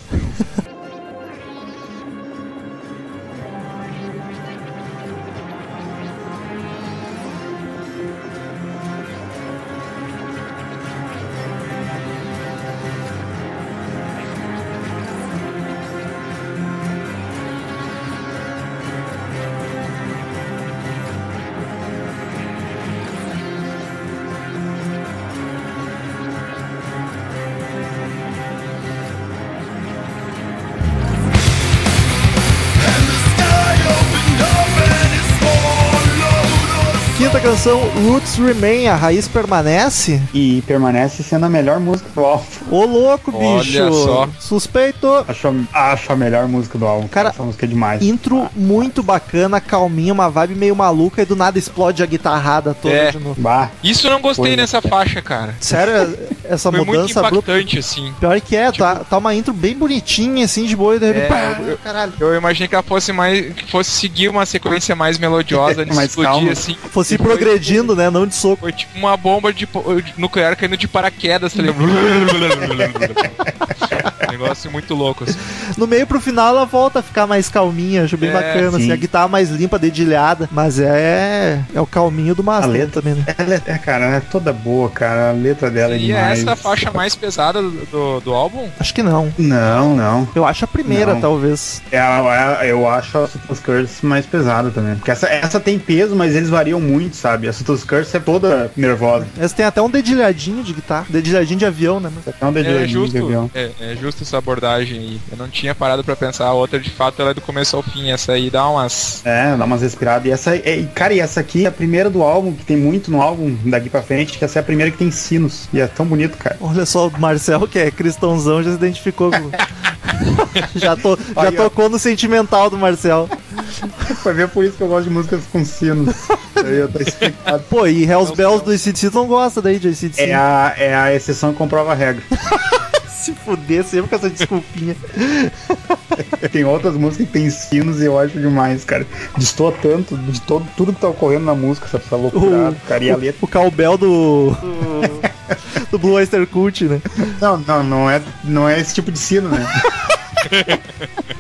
A: Canção, Roots Remain, a raiz permanece.
C: E permanece sendo a melhor música do álbum.
A: Ô louco,
B: Olha
A: bicho.
B: só.
A: Suspeito.
C: Acho, a- acho a melhor música do álbum.
A: Cara,
C: essa música é demais.
A: Intro muito bacana, calminha, uma vibe meio maluca e do nada explode a guitarrada toda
B: É.
A: de novo.
C: Bah,
B: Isso eu não gostei
C: né?
B: nessa faixa, cara.
A: Sério, essa
B: Foi muito
A: mudança abrupta.
B: impactante, assim.
A: Pior que é, tá, tá uma intro bem bonitinha, assim, de boa e de repente.
B: É,
A: pá,
B: eu-
A: caralho.
B: Eu imaginei que ela fosse mais. que fosse seguir uma sequência mais melodiosa <laughs> de
C: Mais
B: explodir
C: calma.
B: assim.
A: Fosse
B: foi-
A: progredindo, né? Não de soco.
B: Foi tipo uma bomba de nuclear caindo de paraquedas, tá ligado? <laughs> Negócio muito louco, assim.
A: No meio pro final ela volta a ficar mais calminha, acho bem
B: É,
A: bacana, assim,
C: sim.
A: a guitarra mais limpa, dedilhada, mas é é o calminho do
C: A
A: Master
C: letra
A: também, né?
C: Ela é, é, cara, ela é toda boa, cara. A letra dela é
B: E é
C: demais.
B: essa a faixa mais pesada do, do, do álbum?
A: Acho que não.
C: Não, não.
A: Eu acho a primeira,
C: Não.
A: talvez.
C: É, a- é- eu acho a Sutus Curse mais pesada também. Porque essa, essa tem peso, mas eles variam muito, sabe? A Sutus Curse é toda nervosa.
A: Essa tem até um dedilhadinho de guitarra, dedilhadinho de avião, né? mas-
C: É um
B: É
C: dedilhadinho de
B: justo,
C: avião.
B: é, é justo essa abordagem aí. Eu não tinha parado pra pensar. A outra, de fato, ela é do começo ao fim. Essa aí dá umas.
C: É, dá umas respiradas. E essa, é, cara, e essa aqui é a primeira do álbum, que tem muito no álbum daqui pra frente, que essa é a primeira que tem sinos. E é tão bonito, cara.
A: Olha só, o Marcel, que é cristãozão, já se identificou com. <laughs> já to, já
C: Aí, ó.
A: tocou no sentimental do Marcel.
C: Vai ver por isso que eu gosto de músicas com sinos. Aí eu tô explicado.
A: Pô, e Hells Bells do ACDC não gosta daí de ACDC.
C: É a, é a exceção que comprova a regra. <laughs>
A: Se fuder sempre com essa desculpinha. <laughs>
C: Tem outras músicas que tem sinos e eu acho demais, cara. Destoa tanto de todo, tudo que tá ocorrendo na música, essa, loucura, cara. E a letra.
A: O do. do, <laughs> do Blue Oyster Cult, né?
C: Não, não, não é, não é esse tipo de sino, né? <laughs>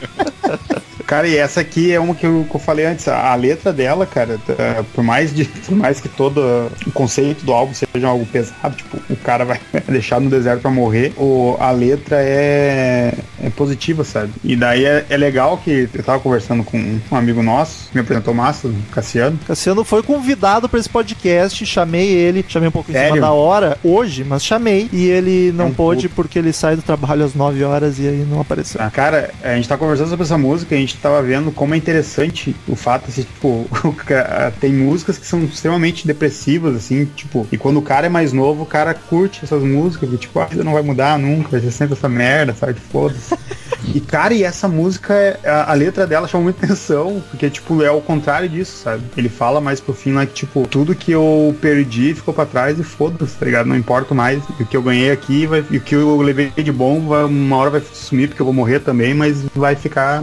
C: Cara, e essa aqui é uma que eu, que eu falei antes, a, a letra dela, cara, tá, por mais de, <laughs> por mais que todo o conceito do álbum seja algo pesado, tipo, o cara vai <laughs> deixar no deserto pra morrer, o, a letra é, é positiva, sabe? E daí é, é legal que eu tava conversando com um amigo nosso, que me apresentou massa, Cassiano,
A: Cassiano foi convidado pra esse podcast, chamei ele, chamei um pouco em cima
C: Sério?
A: da hora, hoje, mas chamei, e ele não
C: É um
A: pôde
C: pouco.
A: porque ele sai do trabalho às 9 horas e aí não apareceu.
C: Ah, Cara, a gente tá conversando sobre essa música a gente tava vendo como é interessante o fato, assim, tipo, <laughs> tem músicas que são extremamente depressivas, assim, tipo, e quando o cara é mais novo, o cara curte essas músicas, que, tipo, a vida não vai mudar nunca, vai ser sempre essa merda, sabe? Foda-se. <laughs> E, cara, e essa música, a, a letra dela chama muita atenção, porque, tipo, é o contrário disso, sabe? Ele fala mais pro fim lá que, tipo, tudo que eu perdi ficou pra trás e foda-se, tá ligado? Não importa mais. E o que eu ganhei aqui vai, e o que eu levei de bom, vai- uma hora vai sumir, porque eu vou morrer também, mas vai ficar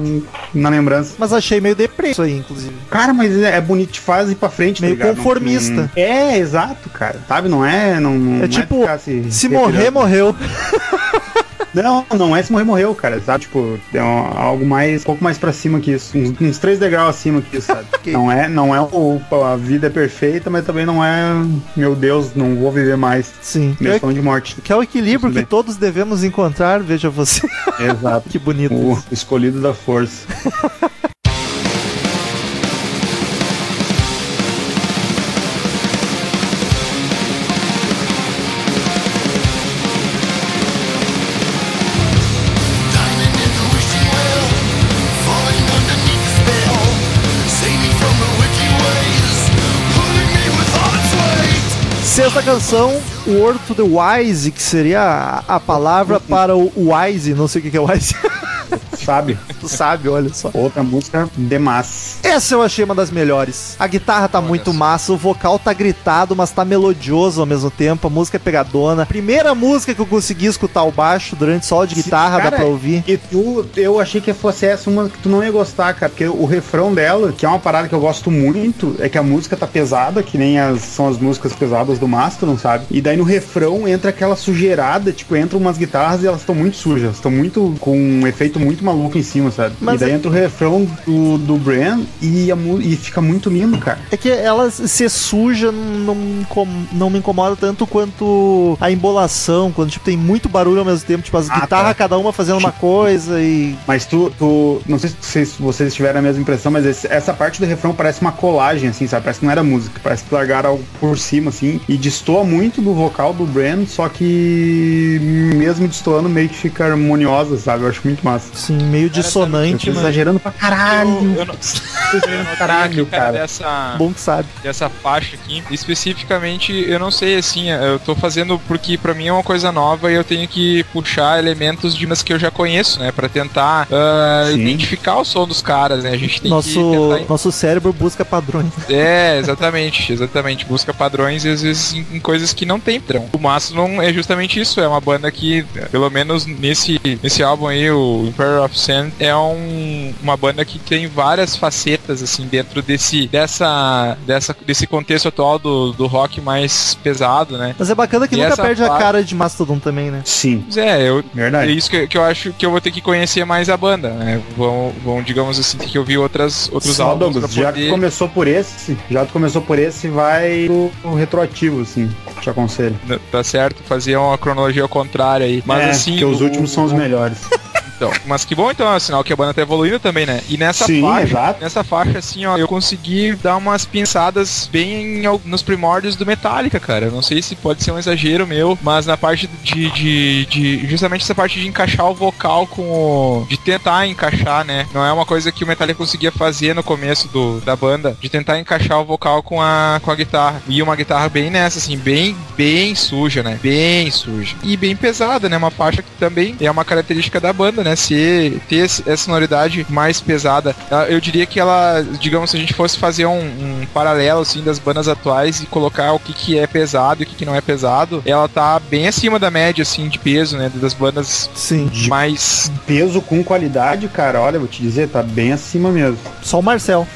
C: na lembrança.
A: Mas achei meio deprê isso aí, inclusive.
C: Cara, mas é, é bonito de fase pra frente,
A: Meio
C: tá ligado? Não-
A: conformista.
C: não- é, exato, cara. Sabe? Não é. Não, não
A: É tipo,
C: ficar se,
A: Se morrer, morreu. <laughs>
C: Não, não é se morrer, morreu, cara. Sabe? Tipo, é um- algo mais. Um pouco mais pra cima que isso. Uns, uns três degraus acima que isso, sabe? <laughs> Não é, não é o. A vida é perfeita, mas também não é. Meu Deus, não vou viver mais.
A: Sim. Que é,
C: Questão de morte.
A: que é o equilíbrio que todos devemos encontrar, veja você.
C: Exato. <laughs>
A: que bonito.
C: O escolhido da força. <laughs>
A: canção, Word to the Wise, que seria a, a palavra para o Wise, não sei o que que é Wise.
C: Sabe? <laughs>
A: tu sabe, olha só.
C: Outra música demais.
A: Essa eu achei uma das melhores. A guitarra tá muito massa, o vocal tá gritado, mas tá melodioso ao mesmo tempo. A música é pegadona. Primeira música que eu consegui escutar o baixo durante solo de guitarra,
C: Cara,
A: dá pra ouvir.
C: E tu, eu achei que fosse essa uma que tu não ia gostar, cara, porque o refrão dela, que é uma parada que eu gosto muito, é que a música tá pesada, que nem as, são as músicas pesadas do Mastodon, sabe? E daí no refrão entra aquela sujeirada, tipo, entram umas guitarras e elas estão muito sujas, estão muito com um efeito muito maluco em cima, sabe?
A: Mas
C: e daí
A: é-
C: entra o refrão do, do Bran e, a, e fica muito lindo, cara.
A: É que ela ser suja não, não me incomoda tanto quanto a embolação, quando tipo, tem muito barulho ao mesmo tempo, tipo as
C: Ah,
A: guitarras,
C: tá.
A: cada uma fazendo uma coisa e.
C: Mas tu, tu não sei se vocês, tiveram a mesma impressão, mas esse- essa parte do refrão parece uma colagem, assim, sabe? Parece que não era música, parece que largaram algo por cima, assim, e destoa muito do vocal do Bran, só que mesmo destoando meio que fica harmoniosa, sabe? Eu acho muito massa.
A: Assim, meio
C: Eu
A: dissonante,
C: tô exagerando pra caralho.
B: Eu, eu não,
C: Exagerando <laughs> pra caralho, cara.
B: dessa,
A: bom que sabe.
B: dessa faixa aqui, especificamente, eu não sei assim, eu tô fazendo porque pra mim é uma coisa nova e eu tenho que puxar elementos de umas que eu já conheço, né, Pra tentar
C: Sim.
B: identificar o som dos caras, né? A gente tem que
A: Nosso,
B: tentar
A: nosso cérebro busca padrões.
B: É, exatamente, exatamente. Busca padrões e às vezes em, em coisas que não tem padrão. O Mastodon é justamente isso, é uma banda que, pelo menos nesse, nesse álbum aí, o Imperial of Sand, é um, uma banda que tem várias facetas, assim, dentro desse, dessa, dessa, desse contexto atual do, do rock mais pesado, né?
A: Mas é bacana que
B: E
A: nunca perde a
B: parte-
A: cara de Mastodon também, né?
C: Sim,
B: Mas é, eu, é
C: verdade.
B: isso que, que eu acho que eu vou ter que conhecer mais a banda, né? Vão, vão digamos assim, ter que ouvir outras, outros álbuns
C: Douglas, já que
B: poder...
C: tu começou por esse, já começou por esse, vai pro, pro retroativo, assim, te aconselho.
B: Tá certo? Fazer uma cronologia ao contrário aí. Mas
C: é,
B: assim.
C: porque os
B: o-
C: últimos são os
B: o-
C: melhores. <laughs>
B: Então, mas que bom então, é sinal que a banda tá evoluindo também, né? E nessa
C: Sim,
B: faixa,
C: exato.
B: nessa faixa assim, ó, eu consegui dar umas pinçadas bem nos primórdios do Metallica, cara. Eu não sei se pode ser um exagero meu, mas na parte de, de, de- justamente essa parte de encaixar o vocal com o de tentar encaixar, né? Não é uma coisa que o Metallica conseguia fazer no começo do, da banda, de tentar encaixar o vocal com a com a guitarra. E uma guitarra bem nessa assim, bem bem suja, né? Bem suja. E bem pesada, né? Uma faixa que também é uma característica da banda, né? Ser, ter essa sonoridade mais pesada. Ah, Eu diria que ela, digamos, se a gente fosse fazer um, um paralelo, assim, das bandas atuais e colocar o que, que é pesado e o que, que não é pesado, ela tá bem acima da média, assim, de peso, né? Das bandas
A: Sim.
B: mais...
C: Peso com qualidade, cara, olha, vou te dizer, tá bem acima mesmo.
A: Só o Marcel.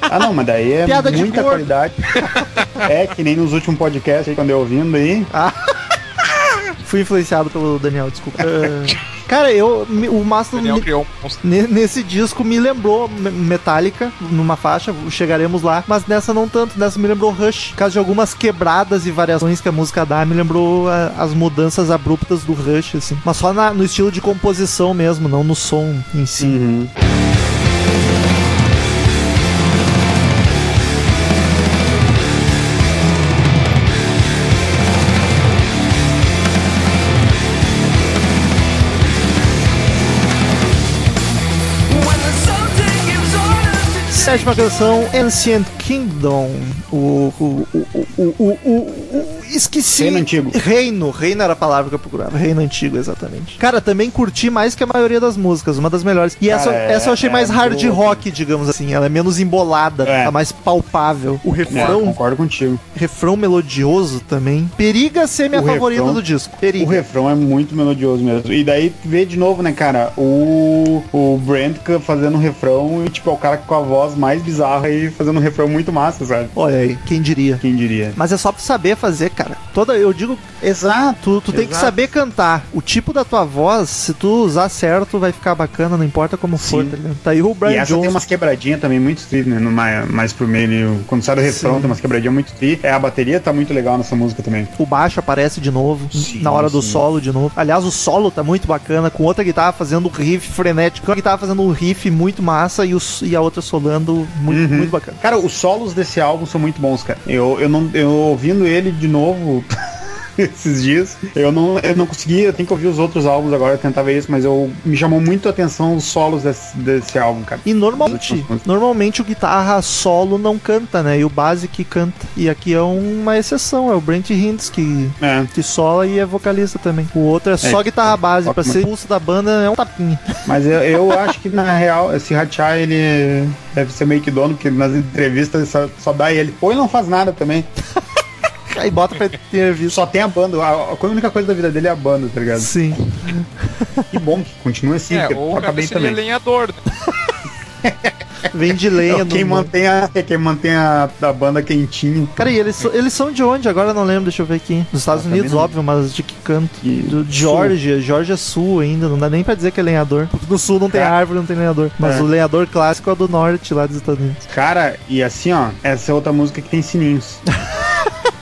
C: Ah, não, mas daí é
A: Piada
C: muita qualidade. <laughs> é, que nem nos últimos podcasts aí, quando eu ouvindo aí. <laughs>
A: Fui influenciado pelo Daniel, desculpa. Ah, <laughs> cara, eu. O Mastodon.
B: Um
A: ne- Nesse disco me lembrou Me- Metallica, numa faixa, chegaremos lá, mas nessa não tanto, nessa me lembrou Rush. Por causa de algumas quebradas e variações que a música dá, me lembrou ah, as mudanças abruptas do Rush, assim. Mas só na- no estilo de composição mesmo, não no som em si.
C: Uhum.
A: Sétima canção, Ancient Kingdom. O, o, o, o, o, o, o- esqueci.
C: Reino Antigo.
A: Reino, reino era a palavra que eu procurava. Reino antigo, exatamente. Cara, também curti mais que a maioria das músicas, uma das melhores. E essa,
C: Cara, é-
A: essa eu achei
C: é
A: mais hard
C: boa.
A: rock, digamos assim. Ela é menos embolada,
C: É.
A: tá mais palpável. O
C: É,
A: refrão,
C: concordo contigo.
A: refrão melodioso também. Periga ser minha
C: O
A: favorita
C: refrão-
A: do disco.
C: O
A: Periga.
C: refrão é muito melodioso mesmo. E daí vê de novo, né, cara, o, o Brent fazendo um refrão e, tipo, é o cara com a voz mais bizarra e fazendo um refrão muito massa, sabe?
A: Olha aí, quem diria.
C: Quem diria?
A: Mas é só pra saber fazer, cara. Toda, eu digo,
C: Exato.
A: tu, tu tem que
C: Exato.
A: saber cantar. O tipo da tua voz, se tu usar certo, vai ficar bacana, não importa como for,
C: Sim.
A: tá ligado? Tá aí o
C: E
A: Brian
C: essa
A: Jones.
C: tem umas quebradinhas também muito tri, né? No mais, mais pro meio, quando sai do refrão,
A: Sim.
C: tem umas quebradinhas muito tri. É, a bateria tá muito legal nessa música também.
A: O baixo aparece de novo,
C: Sim,
A: na hora do solo de novo. Aliás, o solo tá muito bacana, com outra guitarra fazendo um riff frenético, uma guitarra fazendo um riff muito massa e, o, e a outra solando muito,
C: Uhum.
A: muito bacana.
C: Cara, os solos desse álbum são muito bons, cara. Eu, eu não eu ouvindo ele de novo <laughs> <laughs> esses dias, eu não, eu não consegui, eu tenho que ouvir os outros álbuns agora, tentar ver isso, mas eu me chamou muito a atenção os solos desse, desse álbum, cara.
A: E normalmente, normalmente o guitarra solo não canta, né? E o base que canta. E aqui é uma exceção, é o Brent Hintz que,
C: É.
A: que sola e é vocalista também. O outro é só
C: É,
A: guitarra base, pra ser
C: muito.
A: pulso da banda é um tapinha.
C: Mas eu, eu <laughs> acho que na real, esse Rachar, ele deve ser meio que dono, porque nas entrevistas só, só dá ele. Ou ele não faz nada também. <laughs>
A: Aí bota pra ter visto.
C: Só tem a banda. A, a única coisa da vida dele é a banda, tá ligado?
A: Sim.
C: Que bom que continua assim,
B: É,
C: porque
B: ou o
C: toca
B: cara
C: bem também.
B: lenhador, né? <laughs>
A: Vem de lenha.
C: quem
A: no-
C: mantém, a, quem mantém a, a banda quentinha.
A: Cara, e eles, so- eles são de onde? Agora eu não lembro, deixa eu ver aqui. Dos Estados
C: Eu
A: Unidos, óbvio, mas de que canto?
C: E-
A: Do Georgia, Georgia Sul ainda, não dá nem pra dizer que é lenhador. No sul não tem
C: É.
A: árvore, não tem lenhador. Mas
C: É.
A: o lenhador clássico é o do norte, lá dos Estados Unidos.
C: Cara, e assim, ó, essa é outra música que tem sininhos. <laughs>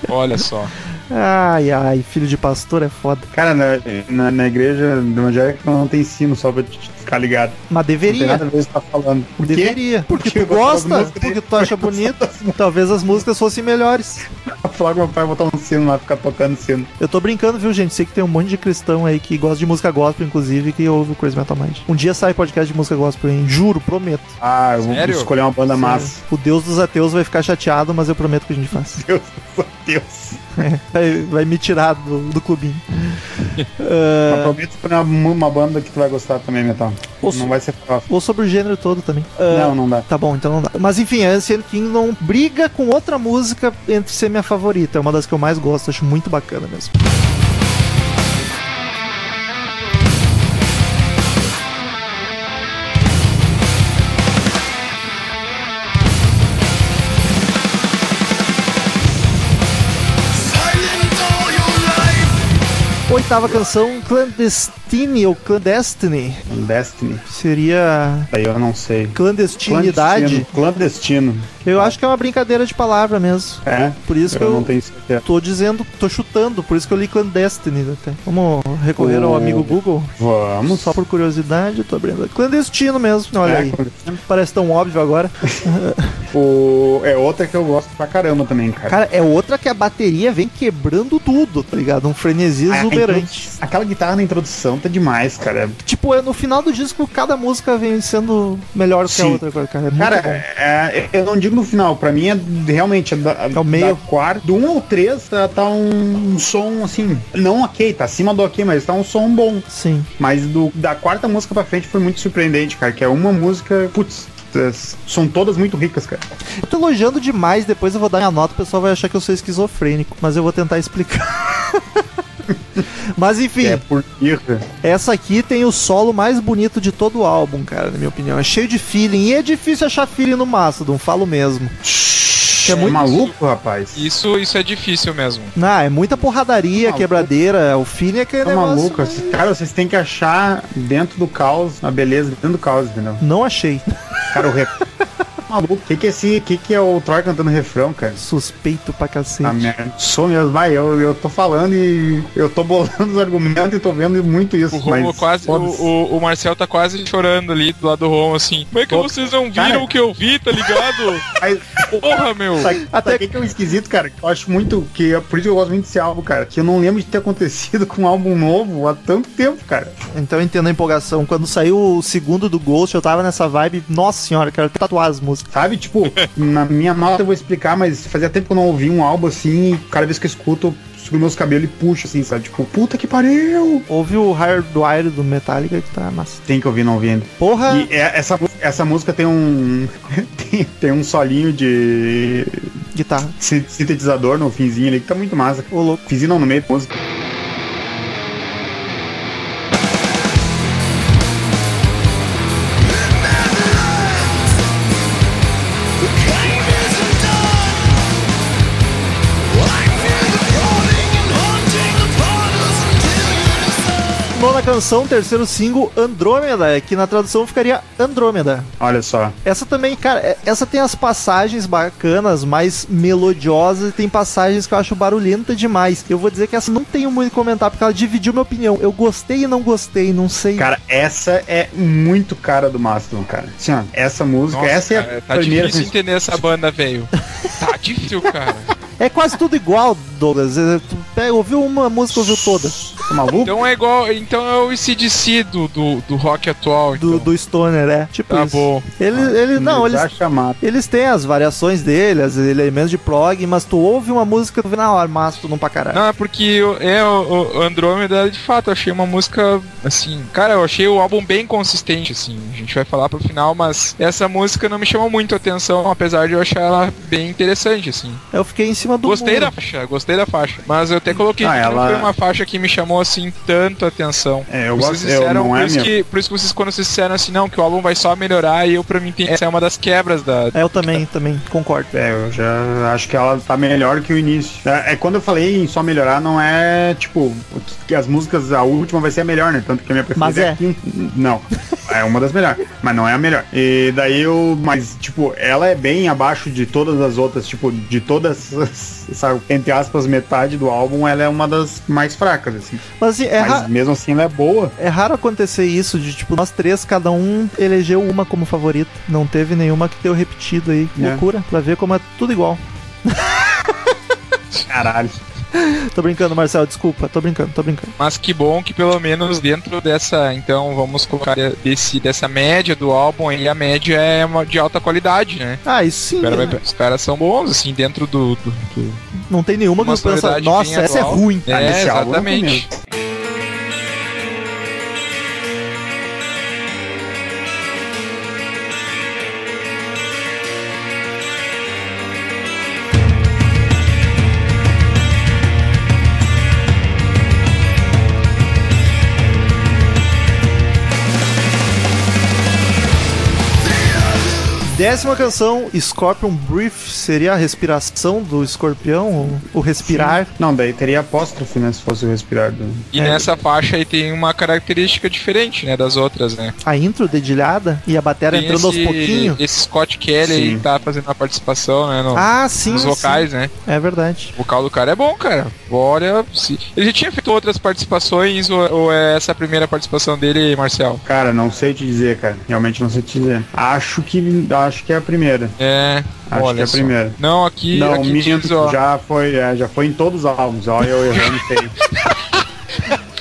B: Olha só.
A: Ai, ai, filho de pastor é foda.
C: Cara, na, na, na igreja do evangélico não tem sino, só pra te ficar ligado.
A: Mas
C: Não tem
A: deveria.
C: nada a com tá falando. Por quê?
A: Deveria. Porque
C: Porque
A: tu gosta, porque tu acha bonito. Talvez as músicas fossem melhores. <laughs>
C: Falar que meu pai vai botar um sino lá, ficar tocando sino.
A: Eu tô brincando, viu, gente? Sei que tem um monte de cristão aí que gosta de música gospel, inclusive, que ouve o Crazy Metal Mind. Um dia sai podcast de música gospel, hein? Juro, prometo.
C: Ah, eu vou
B: Sério?
C: escolher uma banda massa.
A: O Deus dos ateus vai ficar chateado, mas eu prometo que a gente faz. <laughs>
C: Deus, Deus. <laughs>
A: Vai, vai me tirar do, do clubinho. <laughs>
C: Mas
A: Ah,
C: prometo escolher uma, uma banda que tu vai gostar também, Metal.
A: Ouço.
C: Não vai ser fácil.
A: ou sobre o gênero todo também. Ah,
C: Não, não dá.
A: Tá bom, então não dá. Mas enfim, a Ancient Kingdom briga com outra música entre ser minha favorita. É uma das que eu mais gosto, acho muito bacana mesmo. Oitava canção, Clandestine ou Clandestine.
C: Destiny.
A: Seria
C: Aí eu não sei.
A: clandestinidade.
C: Clandestino. Clandestino.
A: Eu acho que é uma brincadeira de palavra mesmo.
C: É.
A: Por isso que
C: eu
A: eu
C: não tenho certeza.
A: tô dizendo, tô chutando, por isso que eu li Clandestine até. Vamos recorrer ao
C: O-
A: amigo Google?
C: Vamos.
A: Só por curiosidade, eu tô abrindo. Clandestino mesmo, olha
C: É,
A: aí. Parece tão óbvio agora. <laughs>
C: O... É outra que eu gosto pra caramba também, cara.
A: Cara, é outra que a bateria vem quebrando tudo, tá ligado? Um frenesi
C: A- a
A: exuberante.
C: introdu- Aquela guitarra na introdução tá demais, cara.
A: Tipo, é no final do disco, cada música vem sendo melhor que a
C: Sim.
A: outra, cara. É
C: Cara,
A: bom.
C: é- eu não digo no final, pra mim é realmente é da,
A: É o meio.
C: da quarta, do 1 ao 3 tá, tá um, um som assim, não ok, tá acima do ok, mas tá um som bom.
A: Sim.
C: Mas do, da quarta música pra frente foi muito surpreendente, cara, que é uma música, putz, são todas muito ricas, cara.
A: Eu tô elogiando demais, depois eu vou dar minha nota, o pessoal vai achar que eu sou esquizofrênico, mas eu vou tentar explicar. <laughs> <laughs> mas enfim,
C: É por irra.
A: essa aqui tem o solo mais bonito de todo o álbum, cara, na minha opinião. É cheio de feeling, e é difícil achar feeling no Mastodon, falo mesmo.
C: É,
A: muito-
C: maluco, rapaz.
B: Isso, isso é difícil mesmo.
A: Ah, é muita porradaria,
C: Maluco.
A: quebradeira, o feeling é aquele
C: Tá
A: negócio...
C: maluco, assim, cara, vocês têm que achar dentro do caos a beleza dentro do caos, entendeu?
A: Não achei.
C: Cara, o ref... <laughs> maluco, o que que é esse, que que é o Troy cantando refrão, cara?
A: Suspeito pra cacete.
C: Ah, merda. Sou mesmo, vai, eu, eu tô falando e eu tô bolando os argumentos e tô vendo muito isso.
B: O Romo
C: mas
B: quase. O, o, o Marcel tá quase chorando ali do lado do Romo, assim. Como é que
C: Pô,
B: vocês não viram
C: cara.
B: o que eu vi, tá ligado? <laughs>
C: Mas,
B: Porra, meu!
C: sabe,
A: Até-
C: sabe o que que é o esquisito, cara? Eu acho muito que é por isso que eu gosto muito desse álbum, cara. Que eu não lembro de ter acontecido com um álbum novo há tanto tempo, cara.
A: Então eu entendo a empolgação. Quando saiu o segundo do Ghost, eu tava nessa vibe, nossa senhora, quero tatuar as músicas.
C: Sabe? Tipo, <laughs> na minha nota eu vou explicar, mas fazia tempo que eu não ouvi um álbum assim e cada vez que eu escuto, eu subo meus cabelos e puxo, assim, sabe? Tipo, puta que pariu!
A: Ouve o Hardwire do Metallica que tá massa.
C: Tem que ouvir, não ouvindo.
A: Porra!
C: E é- essa, essa música tem um. <laughs> tem, tem um solinho de
A: Guitarra.
C: si- sintetizador no finzinho ali que tá muito massa.
A: Ô, louco.
C: Finzinho não, no meio da música.
A: Canção, terceiro single, Andrômeda, que na tradução ficaria Andrômeda.
C: Olha só.
A: Essa também, cara, é- essa tem as passagens bacanas, mais melodiosas, e tem passagens que eu acho barulhenta demais. Eu vou dizer que essa não tenho muito a comentar, porque ela dividiu minha opinião. Eu gostei e não gostei, não sei.
C: Cara, essa é muito cara do Mastodon, cara. Assim, ó, essa música,
B: Nossa,
C: essa é
B: cara,
C: a
B: tá
C: primeira.
B: difícil entender essa banda, velho. <laughs> Tá difícil, cara.
A: É quase tudo igual, Douglas. É, Tu pega, ouviu uma música, ouviu toda.
C: Tá maluco?
B: Então é igual. Então é o ICDC do, do, do rock atual.
A: Do,
B: então.
A: do Stoner, é. Tipo
B: Tá
A: isso.
B: bom.
A: Ele, ele, não, eles, eles têm as variações dele, os elementos de prog, mas tu ouve uma música, tu vê na hora, Mastodon pra caralho.
B: Não, é porque o- é o, o Andrômeda, de fato, eu achei uma música assim. Cara, eu achei o álbum bem consistente, assim. A gente vai falar pro final, mas essa música não me chamou muito a atenção, apesar de eu achar ela bem interessante, assim.
A: Eu fiquei em cima do
B: Gostei
A: muro.
B: da faixa, gostei da faixa. Mas eu até coloquei
C: Ah,
B: que não
C: ela-
B: foi uma faixa que me chamou assim tanto a atenção.
C: É, eu
B: vocês
C: gosto, eu,
B: disseram,
C: não
B: por,
C: é
B: isso
C: minha...
B: que, por isso que vocês, quando vocês disseram assim, não, que o álbum vai só melhorar, e eu, pra mim, tem- essa é uma das quebras da.
A: É, eu também, também, concordo.
C: É, eu já acho que ela tá melhor que o início. É, é quando eu falei em só melhorar, não é tipo que as músicas, a última vai ser a melhor, né? Tanto que a minha preferida
A: Mas é.
C: a quinta. Não, é uma das melhores, mas não é a melhor. E daí eu, mas tipo, ela é bem abaixo de todas as outras, tipo, de todas, essa, entre aspas, metade do álbum, ela é uma das mais fracas, assim.
A: Mas assim, é,
C: mas mesmo assim ela é boa.
A: é raro acontecer isso, de tipo, nós três, cada um elegeu uma como favorita. Não teve nenhuma que deu repetido aí.
C: É.
A: Loucura, pra ver como é tudo igual.
C: Caralho. <laughs>
A: Tô brincando, Marcelo, desculpa, tô brincando, tô brincando.
B: Mas que bom que pelo menos dentro dessa, então vamos colocar desse, dessa média do álbum aí, a média é uma de alta qualidade, né?
A: Ah, isso sim.
B: Cara vai- os caras são bons, assim, dentro do. do, do-
A: Não tem nenhuma que eu pensa, nossa, essa é
B: atual."
A: ruim.
C: Ah,
B: É,
C: nesse álbum
A: Décima canção, Scorpion Brief, seria a respiração do escorpião? O, o respirar?
C: Não, daí teria apóstrofe, né? Se fosse o respirar do.
B: E
A: É.
B: nessa faixa aí tem uma característica diferente, né, das outras, né?
A: A intro dedilhada e a bateria
B: Tem
A: entrando
B: esse,
A: aos pouquinhos?
B: esse Scott Kelly aí
C: Sim.
B: que tá fazendo uma participação, né, no-
A: Ah, sim.
B: nos
A: sim.
B: vocais, né?
A: É verdade.
B: O vocal do cara é bom, cara. Olha, se... ele já tinha feito outras participações ou, ou é essa a primeira participação dele, Marcel?
C: Cara, não sei te dizer, cara. Realmente não sei te dizer. Acho que acho que é a primeira.
B: É,
C: Acho
B: olha
C: que é a
B: só.
C: primeira.
B: Não, aqui,
C: não,
B: aqui
C: minto,
B: diz,
C: já foi, é, já foi em todos os álbuns. Olha eu errando feio. <laughs>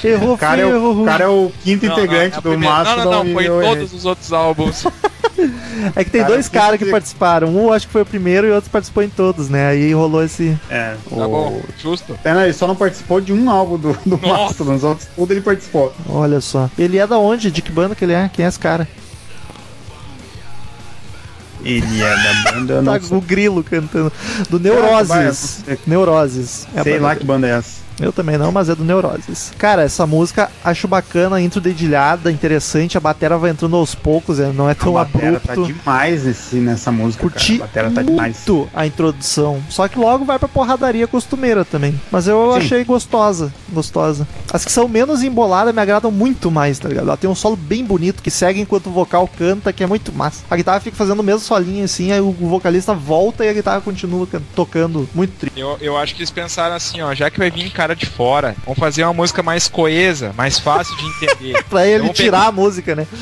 A: Errou
C: O cara, é o, cara é o quinto
B: Não, não,
C: integrante
B: é a
C: do
B: primeira.
C: Mastodon.
B: Não, não, não, foi em todos os outros álbuns. <laughs>
A: É que tem
C: Cara,
A: dois caras que participaram. Um acho que foi o primeiro e o outro participou em todos, né? Aí rolou esse.
C: É,
B: Tá
C: o...
B: bom, justo.
C: É, não, ele só não participou de um álbum do, do. Mastodon, os outros tudo ele participou.
A: Olha só. Ele é da onde? De que banda que ele é? Quem é esse cara?
C: Ele é da banda,
A: Tá o grilo cantando. Do Neuroses.
C: eu
A: Neuroses. É
C: sei
A: banda
C: lá que banda é essa.
A: Eu também não, mas é do Neuroses. Cara, essa música acho bacana, intro dedilhada, interessante. A batera vai entrando aos poucos, é, não é tão
C: a batera tá
A: abrupto.
C: demais nesse, nessa música,
A: Curti
C: cara. A batera tá demais.
A: muito a introdução. Só que logo vai pra porradaria costumeira também. Mas eu
C: Sim.
A: achei gostosa. Gostosa. As que são menos emboladas me agradam muito mais, tá ligado? Ela tem um solo bem bonito que segue enquanto o vocal canta, que é muito massa. A guitarra fica fazendo o mesmo solinho assim, aí o vocalista volta e a guitarra continua can- tocando. Muito tri.
B: Eu, eu acho que eles pensaram assim, ó, já que vai vir cara de fora, vamos fazer uma música mais coesa, mais fácil de entender. <laughs>
A: Pra ele
B: Vamos
A: tirar a música, né? <laughs>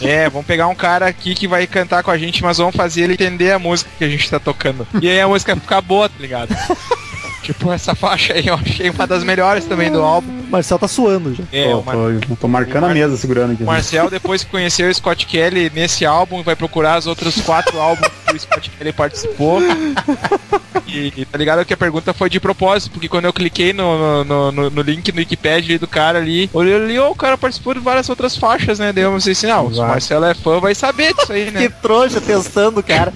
B: É, vamos pegar um cara aqui que vai cantar com a gente, mas vamos fazer ele entender a música que a gente tá tocando. E aí a música ficar boa, tá ligado? <laughs> Tipo, essa faixa aí eu achei uma das melhores também do álbum.
A: Marcel tá suando já.
B: É,
C: Tô,
B: o, Mar-
C: tô- tô marcando a mesa segurando aqui.
B: o Marcel, depois que conheceu o Scott Kelly nesse álbum, vai procurar os outros quatro álbuns que o Scott Kelly participou. E tá ligado que a pergunta foi de propósito, porque quando eu cliquei no, no, no- no link no Wikipedia do cara ali, olhei ali, ô, o cara participou de várias outras faixas, né? Daí eu pensei assim, não, se o. Marcelo é fã, vai saber disso aí, <laughs>
A: Que
B: né?
A: trouxa testando, cara.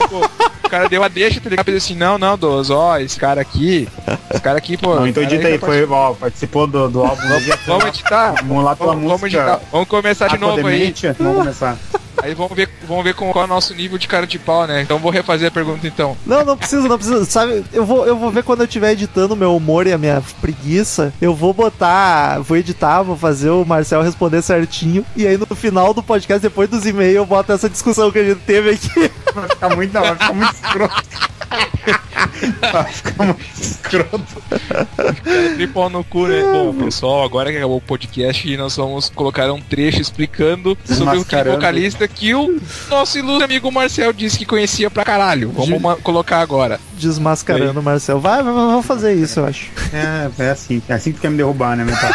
B: tipo, o cara deu a deixa, tá ligado? Pensei assim, não, não, Doz, ó, esse cara aqui, esse cara aqui, pô.
C: Não, então aí, foi, ó, participou do, do álbum.
B: Vamos editar.
C: Vamos lá pela
B: Vamos, vamos
C: música.
B: editar. Vamos começar de novo aí.
C: Demente. Vamos começar. <laughs>
B: Aí vamos ver, vamos ver com qual é o nosso nível de cara de pau, né? Então vou refazer a pergunta então.
A: Não, não precisa, não precisa. Sabe, eu vou, eu vou ver quando eu estiver editando o meu humor e a minha preguiça. Eu vou botar, vou editar, vou fazer o Marcel responder certinho. E aí no final do podcast, depois dos e-mails, eu boto essa discussão que a gente teve aqui.
C: Vai ficar muito, ficar muito escroto. Vai ficar muito escroto.
B: No cu, né? Bom, pessoal, agora que acabou o podcast, nós vamos colocar um trecho explicando sobre o que vocalista que o nosso ilustre amigo Marcel disse que conhecia pra caralho. Vamos ma- colocar agora.
A: Desmascarando o Marcel. Vai, vai, vamos fazer isso, eu acho.
C: É, é assim. É assim que tu quer me derrubar, né, meu pai?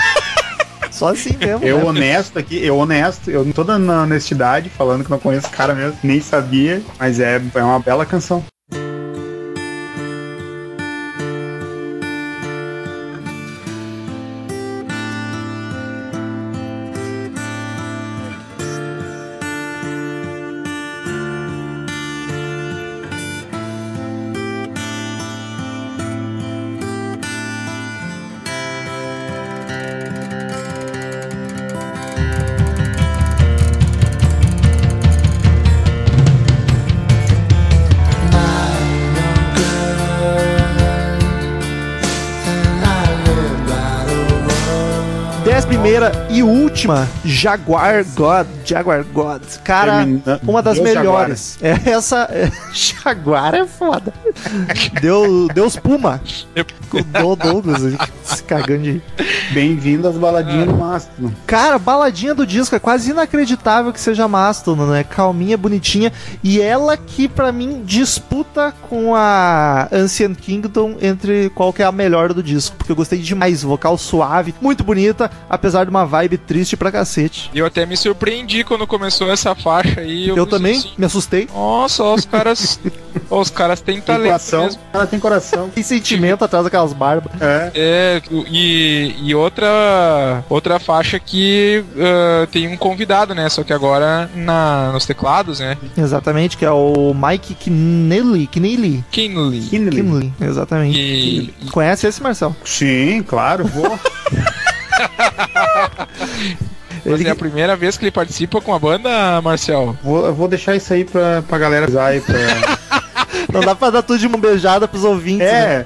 A: Só assim mesmo.
C: Eu
A: né?
C: honesto aqui, eu honesto, eu toda na honestidade, falando que não conheço o cara mesmo, nem sabia, mas é, é uma bela canção.
A: Primeira e última, Jaguar God. Jaguar God. Cara, uma das
C: Deus
A: melhores. É essa. é- <laughs> Jaguar é foda. Deu, Deus Puma. Com o Douglas se cagando de.
C: Bem-vindo às baladinhas do Mastro.
A: Cara, baladinha do disco é quase inacreditável que seja Mastodon, né? Calminha, bonitinha. E ela que pra mim disputa com a Ancient Kingdom entre qual que é a melhor do disco. Porque eu gostei demais. Vocal suave, muito bonita, apesar de uma vibe triste pra cacete.
B: E eu até me surpreendi quando começou essa faixa aí.
A: Eu,
B: pensei
A: também
B: assim,
A: me assustei.
B: Nossa, ó, os caras. <laughs> ó, os caras têm
C: Tem
B: talento
C: coração,
B: mesmo.
C: ela tem coração.
A: Tem sentimento atrás daquelas barbas.
C: É,
B: É, e, e outra outra faixa que ah, tem um convidado, né? Só que agora na, nos teclados, né?
A: Exatamente, que é o Mike Kinley. Kinley.
B: Kinley.
C: Kinley.
A: Kinley, exatamente.
B: E,
A: Conhece esse, Marcel?
C: Sim, claro, vou. <laughs>
B: mas
A: Ele-
B: é a primeira vez que ele participa com a banda, Marcel.
C: vou, eu vou deixar isso aí pra, pra galera usar aí. Pra... <laughs>
A: Não dá pra dar tudo de mão beijada pros ouvintes. né?
C: É,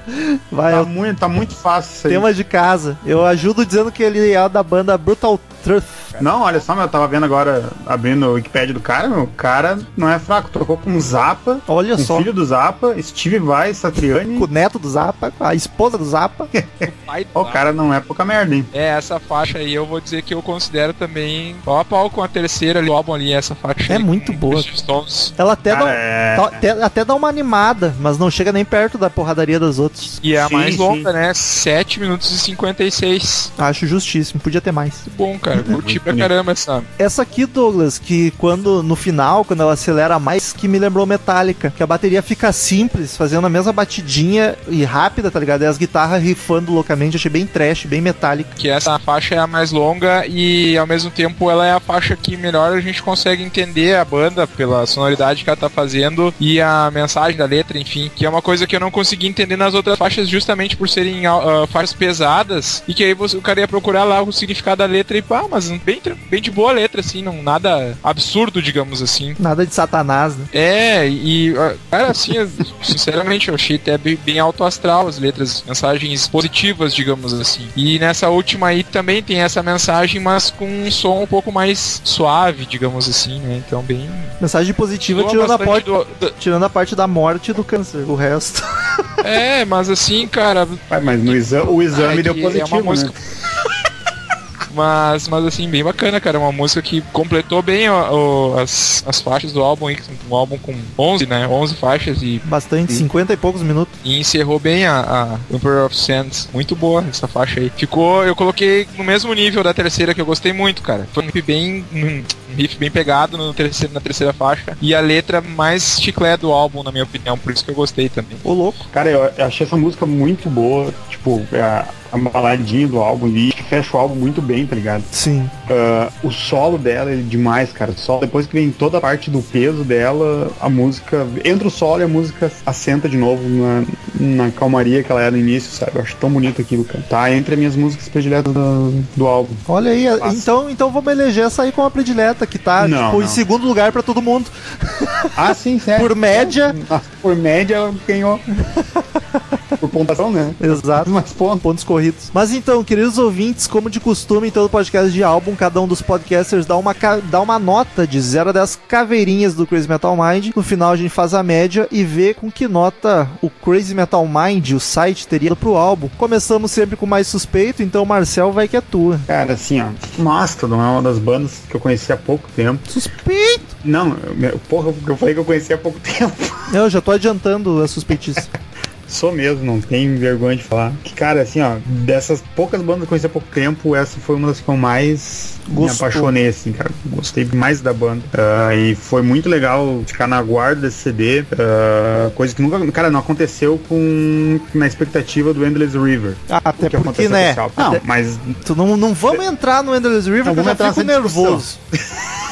A: Vai,
C: tá
A: o
C: muito, tá muito fácil isso aí.
A: tema de casa. Eu ajudo dizendo que ele é da banda Brutal Truth.
C: Não, olha só, meu, eu tava vendo agora, abrindo o Wikipedia do cara, meu, o cara não é fraco, trocou com o Zappa,
A: Olha
C: com o
A: só.
C: filho do Zappa, Steve Vai, Satriani.
A: Com o neto do Zappa, com a esposa do Zappa. <laughs>
B: Pai
C: Ó, O cara não é pouca merda, hein?
B: É, essa faixa aí eu vou dizer que eu considero também pau a pau com a terceira ali, o álbum ali, essa faixa
A: É
B: aí,
A: muito boa. Ela até,
C: Cara,
A: dá,
C: é...
A: tá- até, até dá uma animada, mas não chega nem perto da porradaria das outras.
B: E é a
C: Sim,
B: mais
C: sim.
B: longa, né? 7 minutos e 56.
A: Acho justíssimo, podia ter mais.
B: Bom, cara. Curti pra
C: bonito.
B: caramba essa.
A: Essa aqui, Douglas, que quando no final, quando ela acelera mais, que me lembrou Metallica, que a bateria fica simples, fazendo a mesma batidinha e rápida, tá ligado? E as guitarras rifando loucamente, achei bem trash, bem metálica.
B: Que essa faixa é a mais longa e ao mesmo tempo ela é a faixa que melhor a gente consegue entender a banda pela sonoridade que ela tá fazendo e a mensagem da letra, enfim. Que é uma coisa que eu não consegui entender nas outras faixas justamente por serem ah, faixas pesadas e que aí você, o cara ia procurar lá o significado da letra e pá, mas bem, bem de boa a letra, assim, não nada absurdo, digamos assim.
A: Nada de satanás, né?
B: É, e, cara, assim, sinceramente, eu achei até bem, bem alto astral as letras, mensagens positivas, digamos assim. E nessa última aí também tem essa mensagem, mas com um som um pouco mais suave, digamos assim, né? Então, bem.
A: Mensagem positiva tirando a, porta,
B: do- do-
A: tirando a parte da morte e do câncer. O resto.
B: É, mas assim, cara.
C: Mas no exame, o exame
B: ai,
C: deu positivo,
B: é uma música.
C: né?
B: Mas, mas assim, bem bacana, cara. Uma música que completou bem o- o- as, as faixas do álbum, aí, um álbum com 11, né? 11 faixas e,
A: Bastante, 50 e poucos minutos.
B: e encerrou bem a, a Emperor of Sands. Muito boa essa faixa aí. Ficou, eu coloquei no mesmo nível da terceira que eu gostei muito, cara. Foi um riff bem, um riff bem pegado no terceiro, na terceira faixa e a letra mais chiclete do álbum, na minha opinião. Por isso que eu gostei também.
A: Ô, louco.
C: Cara, eu eu achei essa música muito boa. Tipo, a, a baladinha do álbum e fecha o álbum muito bem, tá ligado?
A: Sim.
C: Ah, o solo dela é demais, cara. Só depois que vem toda a parte do peso dela, a música. Entra o solo e a música assenta de novo na, na calmaria que ela é no início, sabe? Eu acho tão bonito aquilo, cara. Tá entre as minhas músicas prediletas do, do álbum.
A: Olha aí,
C: Passa.
A: então, então vamos eleger essa aí como a predileta, que tá
C: Não,
A: tipo, em
C: não.
A: segundo lugar pra todo mundo.
C: Ah, sim, <laughs> sério.
A: Por média.
C: Por média, ganhou. Por pontuação, né?
A: Exato.
C: Mais pontos.
A: Pontos corridos. Mas então, queridos ouvintes, como de costume em todo podcast de álbum, cada um dos podcasters dá uma, dá uma nota de 0 a 10 caveirinhas do Crazy Metal Mind. No final a gente faz a média e vê com que nota o Crazy Metal Mind, o site, teria pro álbum. Começamos sempre com mais suspeito, então Marcel vai que é tua.
C: Cara, assim, ó. Mastodon é uma das bandas que eu conheci há pouco tempo.
A: Suspeito!
C: Não, eu- porra, eu falei que eu conheci há pouco tempo.
A: Eu já tô adiantando a suspeitice. <laughs>
C: Sou mesmo, não tenho vergonha de falar. Que, cara, assim, ó, dessas poucas bandas que eu conheci há pouco tempo, essa foi uma das que eu mais
A: Gostou.
C: me apaixonei, assim, cara. Gostei mais da banda. Ah, e foi muito legal ficar na guarda desse CD. ah, coisa que nunca, cara, não aconteceu com na expectativa do Endless River.
A: Ah, até
C: que
A: porque, né?
C: Não, mas
A: Tu não, não vamos entrar no Endless River,
C: Não,
A: que eu
C: vamos
A: já
C: entrar
A: fico nervoso. <laughs>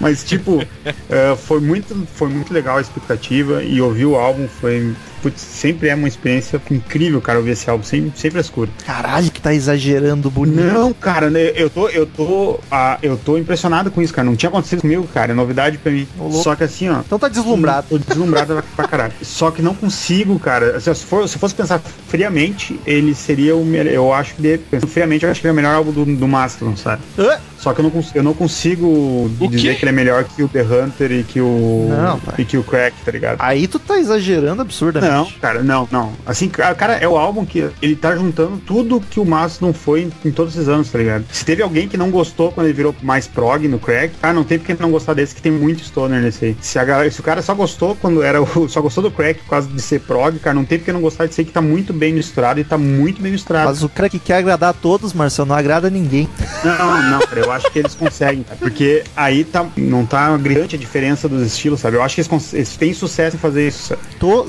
C: Mas, tipo, eh, foi, muito, foi muito legal a expectativa e ouvir o álbum foi. Putz, sempre é uma experiência incrível, cara, ouvir esse álbum, sem, sem frescura.
A: Caralho, que tá exagerando bonito.
C: Não, cara, né, eu tô, eu tô, ah, eu tô impressionado com isso, cara. Não tinha acontecido comigo, cara. É novidade pra mim.
A: Ô, louco.
C: Só que assim, ó.
A: Então tá deslumbrado.
C: Tô deslumbrado <laughs> pra caralho. Só que não consigo, cara. Assim, se, for, se eu fosse pensar friamente, ele seria o melhor. Eu acho que, de- pensando friamente, eu acho que ele é o melhor álbum do, do Mastodon, sabe?
A: Hã?
C: Só que eu não, cons- eu não consigo
B: O
C: dizer
B: quê?
C: que ele é melhor que o The Hunter e que o.
A: Não,
C: e que o Crack, tá ligado?
A: Aí tu tá exagerando absurdamente.
C: Não, cara, não, não. Assim, ca- cara, é o álbum que ele tá juntando tudo que o Mastodon foi em, em todos esses anos, tá ligado? Se teve alguém que não gostou quando ele virou mais prog no Crack, cara, não tem porque não gostar desse, que tem muito stoner nesse aí. Se, a se o cara só gostou quando era o. Só gostou do Crack por causa de ser prog, cara, não tem porque não gostar desse aí que tá muito bem misturado e tá muito bem misturado.
A: Mas o que quer agradar a todos, Marcel, não agrada ninguém.
C: Não, não, cara, eu acho que eles conseguem, cara, porque aí tá, não tá gritante a diferença dos estilos, sabe? Eu acho que eles, eles têm sucesso em fazer isso, sabe?
A: Tô
C: E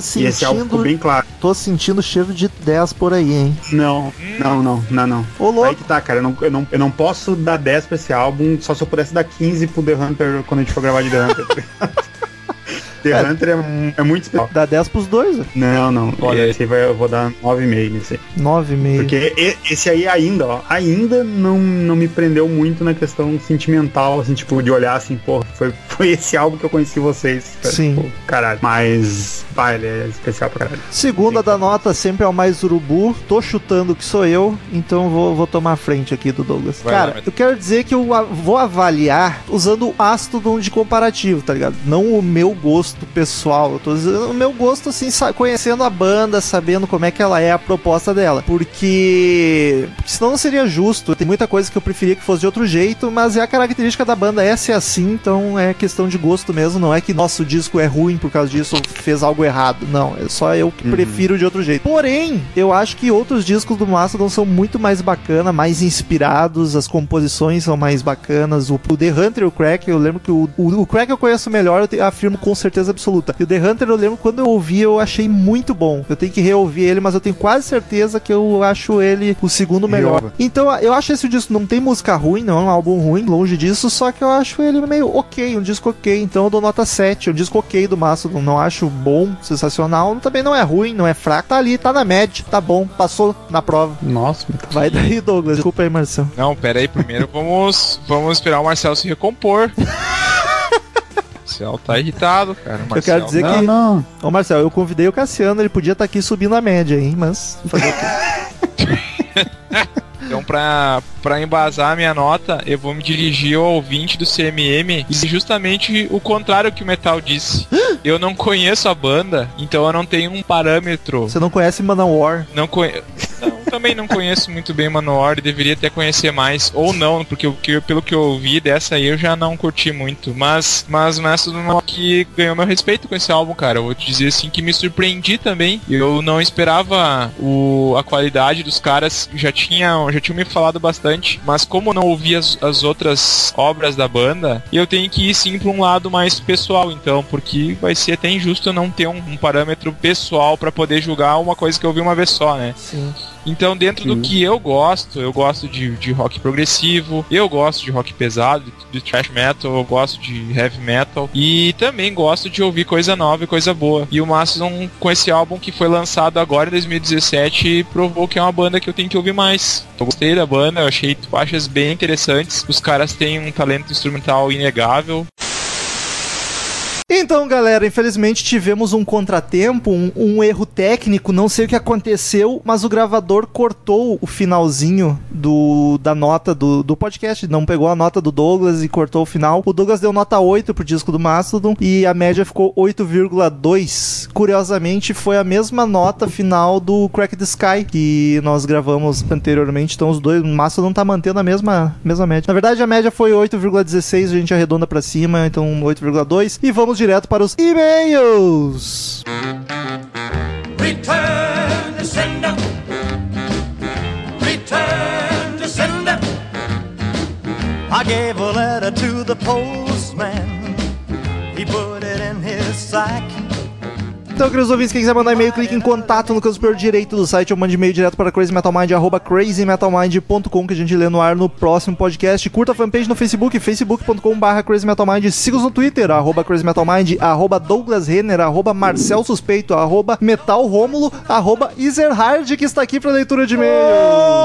C: álbum ficou bem claro.
A: tô sentindo cheiro de 10 por aí, hein?
C: Não, não, não, não, não.
A: Ô,
C: Aí
A: louco.
C: que tá, cara, eu não, eu, não, eu não posso dar 10 pra esse álbum, só se eu pudesse dar 15 pro The Hunter quando a gente for gravar de The Hunter. <laughs> The Hunter é, é muito especial.
A: Dá 10 pros dois, ó.
C: Não, não, olha,
B: É.
C: esse aí vai, eu vou dar 9,5 nesse aí.
A: 9,5.
C: Porque esse aí ainda, ó, ainda não, não me prendeu muito na questão sentimental, assim, tipo, de olhar assim, pô, foi, foi esse álbum que eu conheci vocês. cara,
A: Sim.
C: Pô, caralho. Mas, vai, ele é especial pra caralho.
A: Segunda da nota sempre é o mais urubu. Tô chutando que sou eu, então vou, vou tomar a frente aqui do Douglas.
B: Vai lá,
A: Cara, eu quero dizer que eu vou avaliar usando o Mastodon de comparativo, tá ligado? Não o meu gosto pessoal. Eu tô dizendo o meu gosto, assim, conhecendo a banda, sabendo como é que ela é, a proposta dela. Porque senão não seria justo. Tem muita coisa que eu preferia que fosse de outro jeito, mas é a característica da banda é ser assim, então é questão de gosto mesmo. Não é que nosso disco é ruim por causa disso ou fez algo errado. Não, é só eu que prefiro de outro jeito. Porém, eu acho que outros discos do Mastodon são muito mais bacana, mais inspirados, as composições são mais bacanas. O, o The Hunter e o Crack, eu lembro que o, o, o Crack eu conheço melhor, eu te- afirmo com certeza absoluta. E o The Hunter eu lembro quando eu ouvi, eu achei muito bom. Eu tenho que reouvir ele, mas eu tenho quase certeza que eu acho ele o segundo melhor.
C: Reouva.
A: Então eu acho esse disco não tem música ruim, não é um álbum ruim, longe disso, só que eu acho ele meio ok, um disco ok. Então eu dou nota 7, um disco ok do Mastodon. Não acho bom, sensacional, também não é ruim, não é fraco, tá ali, tá na média, tá bom, passou na prova.
C: Nossa,
A: Vai daí, Douglas. Desculpa aí, Marcelo.
B: Não, pera aí, primeiro vamos, vamos esperar o Marcel se recompor. <laughs> O Marcel tá irritado, cara. O
A: Eu quero
B: Marcel-
A: dizer
C: não,
A: que.
C: não.
A: Ô, Marcelo, eu convidei o Cassiano, ele podia estar aqui subindo a média, hein? Mas. Fazer o quê? <laughs>
B: Então, pra, pra embasar a minha nota, eu vou me dirigir ao ouvinte do CMM e justamente o contrário que o Metal disse. <gasps> Eu não conheço a banda, então eu não tenho um parâmetro.
A: Você não conhece Manowar?
B: Não conheço. Também não conheço muito bem Manowar e deveria até conhecer mais. Ou não, porque o que, pelo que eu vi dessa aí eu já não curti muito. Mas, mas o Mastodon que ganhou meu respeito com esse álbum, cara. Eu vou te dizer assim que me surpreendi também. Eu não esperava o, a qualidade dos caras. Já tinham, já tinham me falado bastante. Mas como eu não ouvi as, as outras obras da banda, eu tenho que ir sim pra um lado mais pessoal, então, porque vai ser até injusto eu não ter um, um parâmetro pessoal pra poder julgar uma coisa que eu vi uma vez só, né?
A: Sim.
B: Então, dentro do que eu gosto, eu gosto de, de rock progressivo, eu gosto de rock pesado, de, de thrash metal, eu gosto de heavy metal e também gosto de ouvir coisa nova e coisa boa. E o Mastodon, com esse álbum que foi lançado agora em 2017, provou que é uma banda que eu tenho que ouvir mais. Eu gostei da banda, eu achei faixas bem interessantes. Os caras têm um talento instrumental inegável.
A: Então, galera, infelizmente tivemos um contratempo, um, um erro técnico, não sei o que aconteceu, mas o gravador cortou o finalzinho do, da nota do, do podcast, não pegou a nota do Douglas e cortou o final. O Douglas deu nota 8 pro disco do Mastodon e a média ficou 8,2. Curiosamente, foi a mesma nota final do Crack the Sky que nós gravamos anteriormente, então os dois, o Mastodon tá mantendo a mesma, mesma média. Na verdade, a média foi 8,16, a gente arredonda pra cima, então 8,2. E vamos direto para os e-mails.
F: Return to sender. Return to sender. I gave a letter to the postman. He put it in his sack.
A: Então, queridos ouvintes, quem quiser mandar e-mail, clique em contato no canto superior direito do site ou mande e-mail direto para crazymetalmind, arroba crazymetalmind.com, que a gente lê no ar no próximo podcast. Curta a fanpage no Facebook, facebook.com barra crazymetalmind. Siga-os no Twitter, arroba crazymetalmind, arroba Douglas Renner, arroba Marcel Suspeito, arroba Metal Rômulo, arroba Ezerhard, que está aqui para leitura de e-mail.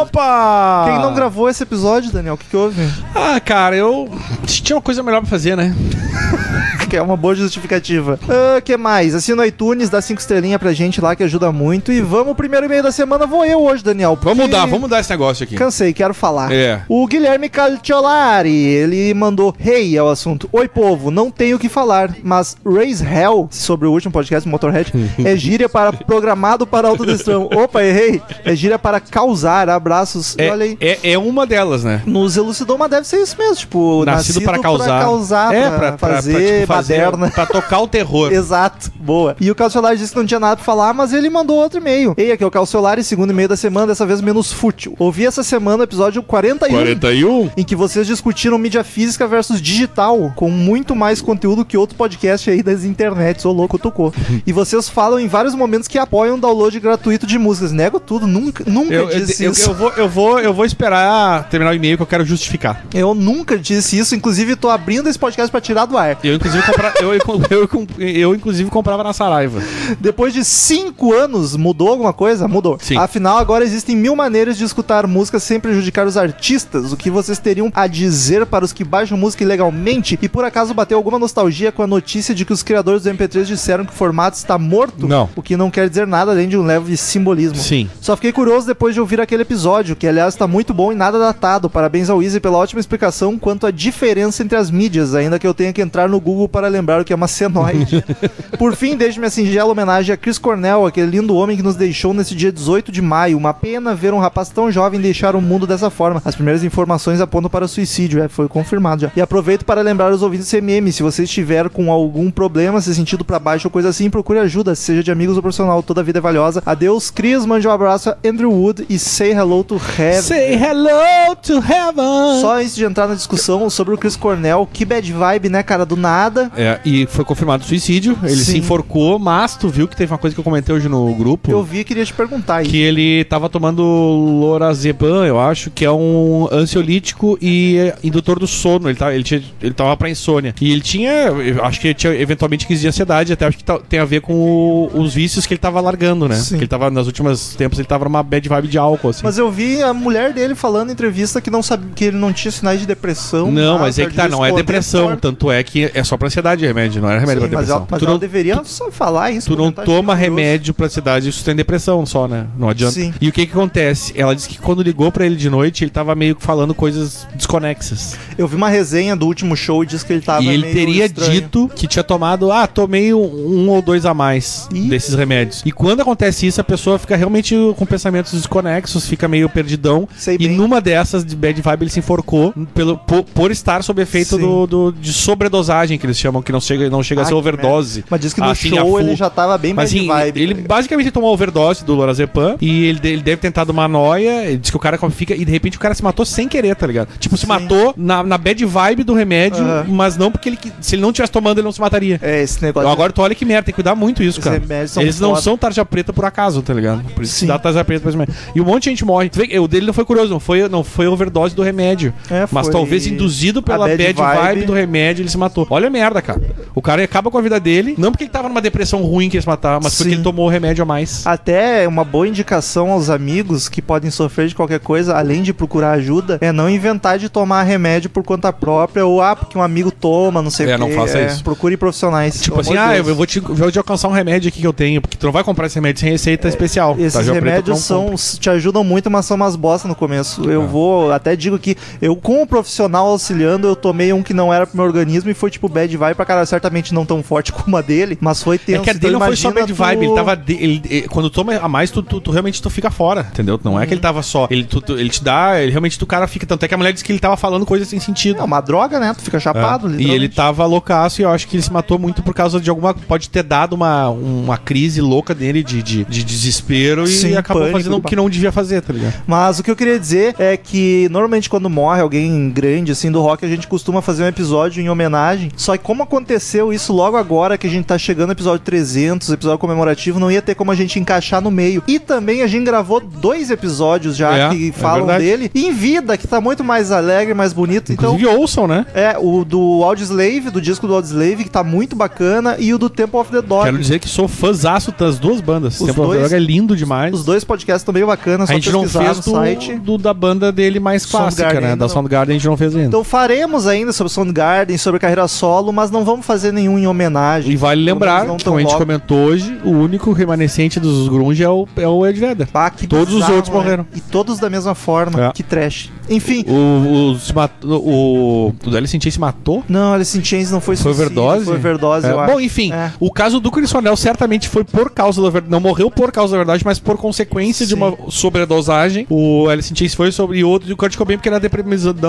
G: Opa!
A: Quem não gravou esse episódio, Daniel, o que, que houve?
G: Ah, cara, eu tinha uma coisa melhor pra fazer, né? <laughs>
A: que é uma boa justificativa. O que mais? Assina o iTunes, dá cinco estrelinhas pra gente lá, que ajuda muito. E vamos, o primeiro e-mail da semana vou eu hoje, Daniel.
G: Vamos mudar, vamos mudar esse negócio aqui.
A: Cansei, quero falar.
G: É.
A: O Guilherme Calciolari, ele mandou Hey é o assunto. Oi, povo, não tenho o que falar, mas Raise Hell, sobre o último podcast Motorhead, é gíria para programado para autodestruição. <laughs> Opa, errei. É gíria para causar. Abraços.
G: É,
A: Olha aí.
G: é, é uma delas, né?
A: Nos elucidou, mas deve ser isso mesmo, tipo,
G: Nascido, para causar.
A: é,
G: é,
A: pra,
G: pra, pra,
A: fazer,
G: pra, tipo, fazer-
A: baderna.
G: pra tocar o terror. <laughs>
A: Exato, boa. E o Calciolari disse que não tinha nada pra falar, mas ele mandou outro e-mail. Ei, aqui é o Calciolari, segundo e-mail da semana, dessa vez menos fútil. Ouvi essa semana o episódio 41.
G: 41?
A: Em que vocês discutiram mídia física versus digital, com muito mais conteúdo que outro podcast aí das internets, ô louco, tocou. e vocês falam em vários momentos que apoiam o download gratuito de músicas. Nego tudo, nunca, nunca
G: Eu, eu,
A: disse
G: eu-
A: isso.
G: eu vou, eu, vou, eu vou esperar terminar o e-mail que eu quero justificar.
A: Eu nunca disse isso, inclusive tô abrindo esse podcast pra tirar do ar.
G: Eu, inclusive, compra, eu, eu, eu, eu, inclusive, comprava na Saraiva.
A: Depois de cinco anos, mudou alguma coisa? Mudou.
G: Sim.
A: Afinal, agora existem mil maneiras de escutar música sem prejudicar os artistas. O que vocês teriam a dizer para os que baixam música ilegalmente e por acaso bateu alguma nostalgia com a notícia de que os criadores do MP3 disseram que o formato está morto?
G: Não.
A: O que não quer dizer nada além de um leve simbolismo.
G: Sim.
A: Só fiquei curioso depois de ouvir aquele episódio, que aliás está muito bom e nada datado. Parabéns ao Easy pela ótima explicação quanto à diferença entre as mídias, ainda que eu tenha que entrar no Google para lembrar o que é uma senoide. <laughs> Por fim, deixe minha singela homenagem a Chris Cornell, aquele lindo homem que nos deixou nesse dia 18 de maio. Uma pena ver um rapaz tão jovem deixar o mundo dessa forma. As primeiras informações apontam para o suicídio, é, foi confirmado já. E aproveito para lembrar os ouvintes do CMM, se você estiver com algum problema, se sentindo para baixo ou coisa assim, procure ajuda, seja de amigos ou profissional, toda a vida é valiosa. Adeus, Cris, mande um abraço a Andrew Wood e say hello to heaven.
G: Say hello to heaven.
A: Só antes de entrar na discussão sobre o Chris Cornell, que bad vibe, né, cara, do nada.
G: É, e foi confirmado o suicídio. Ele
A: Sim.
G: se enforcou, mas tu viu que teve uma coisa que eu comentei hoje no grupo.
A: Eu vi e queria te perguntar aí.
G: Que ele tava tomando lorazepam, eu acho, que é um ansiolítico e é, indutor do sono. Ele, tá, ele, tinha, ele tava pra insônia. E ele tinha, eu acho que ele tinha eventualmente crise de ansiedade, até acho que tá- tem a ver com o- os vícios que ele tava largando, né?
A: Sim.
G: Que ele tava, nas últimas tempos, ele tava numa bad vibe de álcool, assim.
A: Mas eu vi a mulher dele falando em entrevista que não sabia que ele não tinha sinais de depressão.
G: não,
A: nada,
G: mas é que tá, não é depressão, tanto é que é só pra ansiedade remédio, não era remédio
A: Sim,
G: pra
A: mas
G: depressão.
A: ela, mas
G: tu
A: ela
G: não,
A: deveria só falar isso.
G: tu não
A: comentar
G: toma remédio pra ansiedade, isso tem depressão só, né? Não adianta.
A: Sim.
G: E o que que acontece? Ela disse que quando ligou pra ele de noite, ele tava meio que falando coisas desconexas.
A: Eu vi uma resenha do último show e disse que ele tava
G: e ele
A: meio
G: teria
A: estranho.
G: dito que tinha tomado, ah, tomei um, um ou dois a mais
A: Ih.
G: desses remédios. E quando acontece isso, a pessoa fica realmente com pensamentos desconexos, fica meio perdidão.
A: Sei
G: e
A: bem.
G: numa dessas de bad vibe ele se enforcou pelo, por, por estar sob efeito
A: Sim.
G: do, do- de sobredosagem que eles chamam, que não chega, não chega a
A: Ah,
G: ser
A: que
G: overdose.
A: Mas diz que no
G: Assim, a
A: show
G: full.
A: Ele já tava bem
G: Mas assim,
A: vibe.
G: ele
A: tá ligado?
G: basicamente tomou overdose do lorazepam e ele, ele deve ter tentado uma noia, ele diz que o cara fica e de repente o cara se matou sem querer, tá ligado? Tipo, se
A: Sim.
G: matou na, na bad vibe do remédio,
A: Aham.
G: mas não porque ele se ele não tivesse tomando ele não se mataria.
A: É, esse negócio.
G: Então, agora tu olha que merda, tem que cuidar muito isso, cara. Eles não
A: foda.
G: são tarja preta por acaso, tá ligado? Por isso
A: Sim.
G: dá tarja preta pra esse remédio. E um monte de gente morre. O dele não foi curioso, não foi, não foi overdose do remédio.
A: É,
G: mas talvez induzido pela bad,
A: bad
G: vibe.
A: vibe.
G: do remédio, ele se matou. Olha a merda, cara. O cara acaba com a vida dele, não porque ele tava numa depressão ruim que ia se matar, mas porque
A: Sim.
G: ele tomou o remédio a mais.
A: Até uma boa indicação aos amigos que podem sofrer de qualquer coisa, além de procurar ajuda, é não inventar de tomar remédio por conta própria ou ah, porque um amigo toma, não sei
G: É,
A: o
G: não
A: quê.
G: faça isso.
A: Procure profissionais.
G: Tipo assim, ah,
A: Deus.
G: eu vou te, eu vou te alcançar um remédio aqui que eu tenho, porque tu não vai comprar esse remédio sem receita especial.
A: Esses
G: tu
A: remédios
G: não
A: são,
G: compra.
A: te ajudam muito, mas são umas bosta no começo. Eu
G: É.
A: vou, até digo que eu, com o profissional auxiliando, eu tomei um que não era pro meu organismo e foi tipo bad vibe pra cara, certamente não tão forte <laughs> como a dele, mas foi
G: É
A: tenso.
G: que a dele
A: Então
G: não foi só bad
A: tu-
G: vibe, ele tava. de- ele- ele- quando toma a mais, tu, tu- tu realmente tu fica fora, entendeu? Não é que ele tava só. Ele, ele te dá, ele realmente tu cara fica. Tanto é que a mulher disse que ele tava falando coisas sem sentido.
A: É uma droga, né? Tu fica chapado,
G: É. E ele tava loucaço e eu acho que ele se matou muito por causa de alguma. Pode ter dado uma, uma crise louca dele de, de, de desespero e
A: Sim,
G: acabou
A: pânico,
G: fazendo o que não devia fazer, tá ligado?
A: Mas o que eu queria dizer é que normalmente quando morre alguém grande assim do rock, a gente costuma fazer um episódio em homenagem. Só que como aconteceu isso logo agora que a gente tá chegando no episódio 300, episódio comemorativo, não ia ter como a gente encaixar no meio. E também a gente gravou dois episódios já
G: É,
A: que
G: é
A: falam
G: verdade.
A: dele em vida, que tá muito mais alegre, mais bonito. Então,
G: Inclusive ouçam, né?
A: é o do Audioslave, do disco do Audioslave, que tá muito bacana, e o do Temple of the Dog.
G: Quero dizer que sou fãzaço das duas bandas.
A: Os
G: Temple of the
A: dois-
G: Dog é lindo demais.
A: Os dois podcasts estão bem bacanas,
G: a
A: só
G: gente não fez do,
A: site.
G: do- da banda dele mais clássica,
A: Soundgarden
G: né? Da. Soundgarden a gente não fez ainda.
A: Então faremos ainda sobre Soundgarden, sobre carreira solo, mas não vamos fazer nenhum em homenagem.
G: E vale lembrar que, a gente
A: logo.
G: comentou hoje, o único remanescente dos grunge é o, é o Ed Vedder.
A: Ah, que
G: Todos os
A: bizarro,
G: outros
A: né?
G: morreram.
A: E todos da mesma forma.
G: É.
A: Que trash. Enfim.
G: O, o, se mat- o, o Alice in Chains se matou?
A: Não, Alice in Chains não foi
G: Foi
A: suicídio,
G: overdose?
A: Foi overdose,
G: É,
A: eu acho.
G: Bom, enfim,
A: É.
G: o caso do Chris Cornell certamente foi por causa da verdade. Não morreu por causa da verdade, mas por consequência de
A: Sim.
G: uma sobredosagem. O Alice in Chains foi sobre e outro e o Kurt Cobain porque era depressão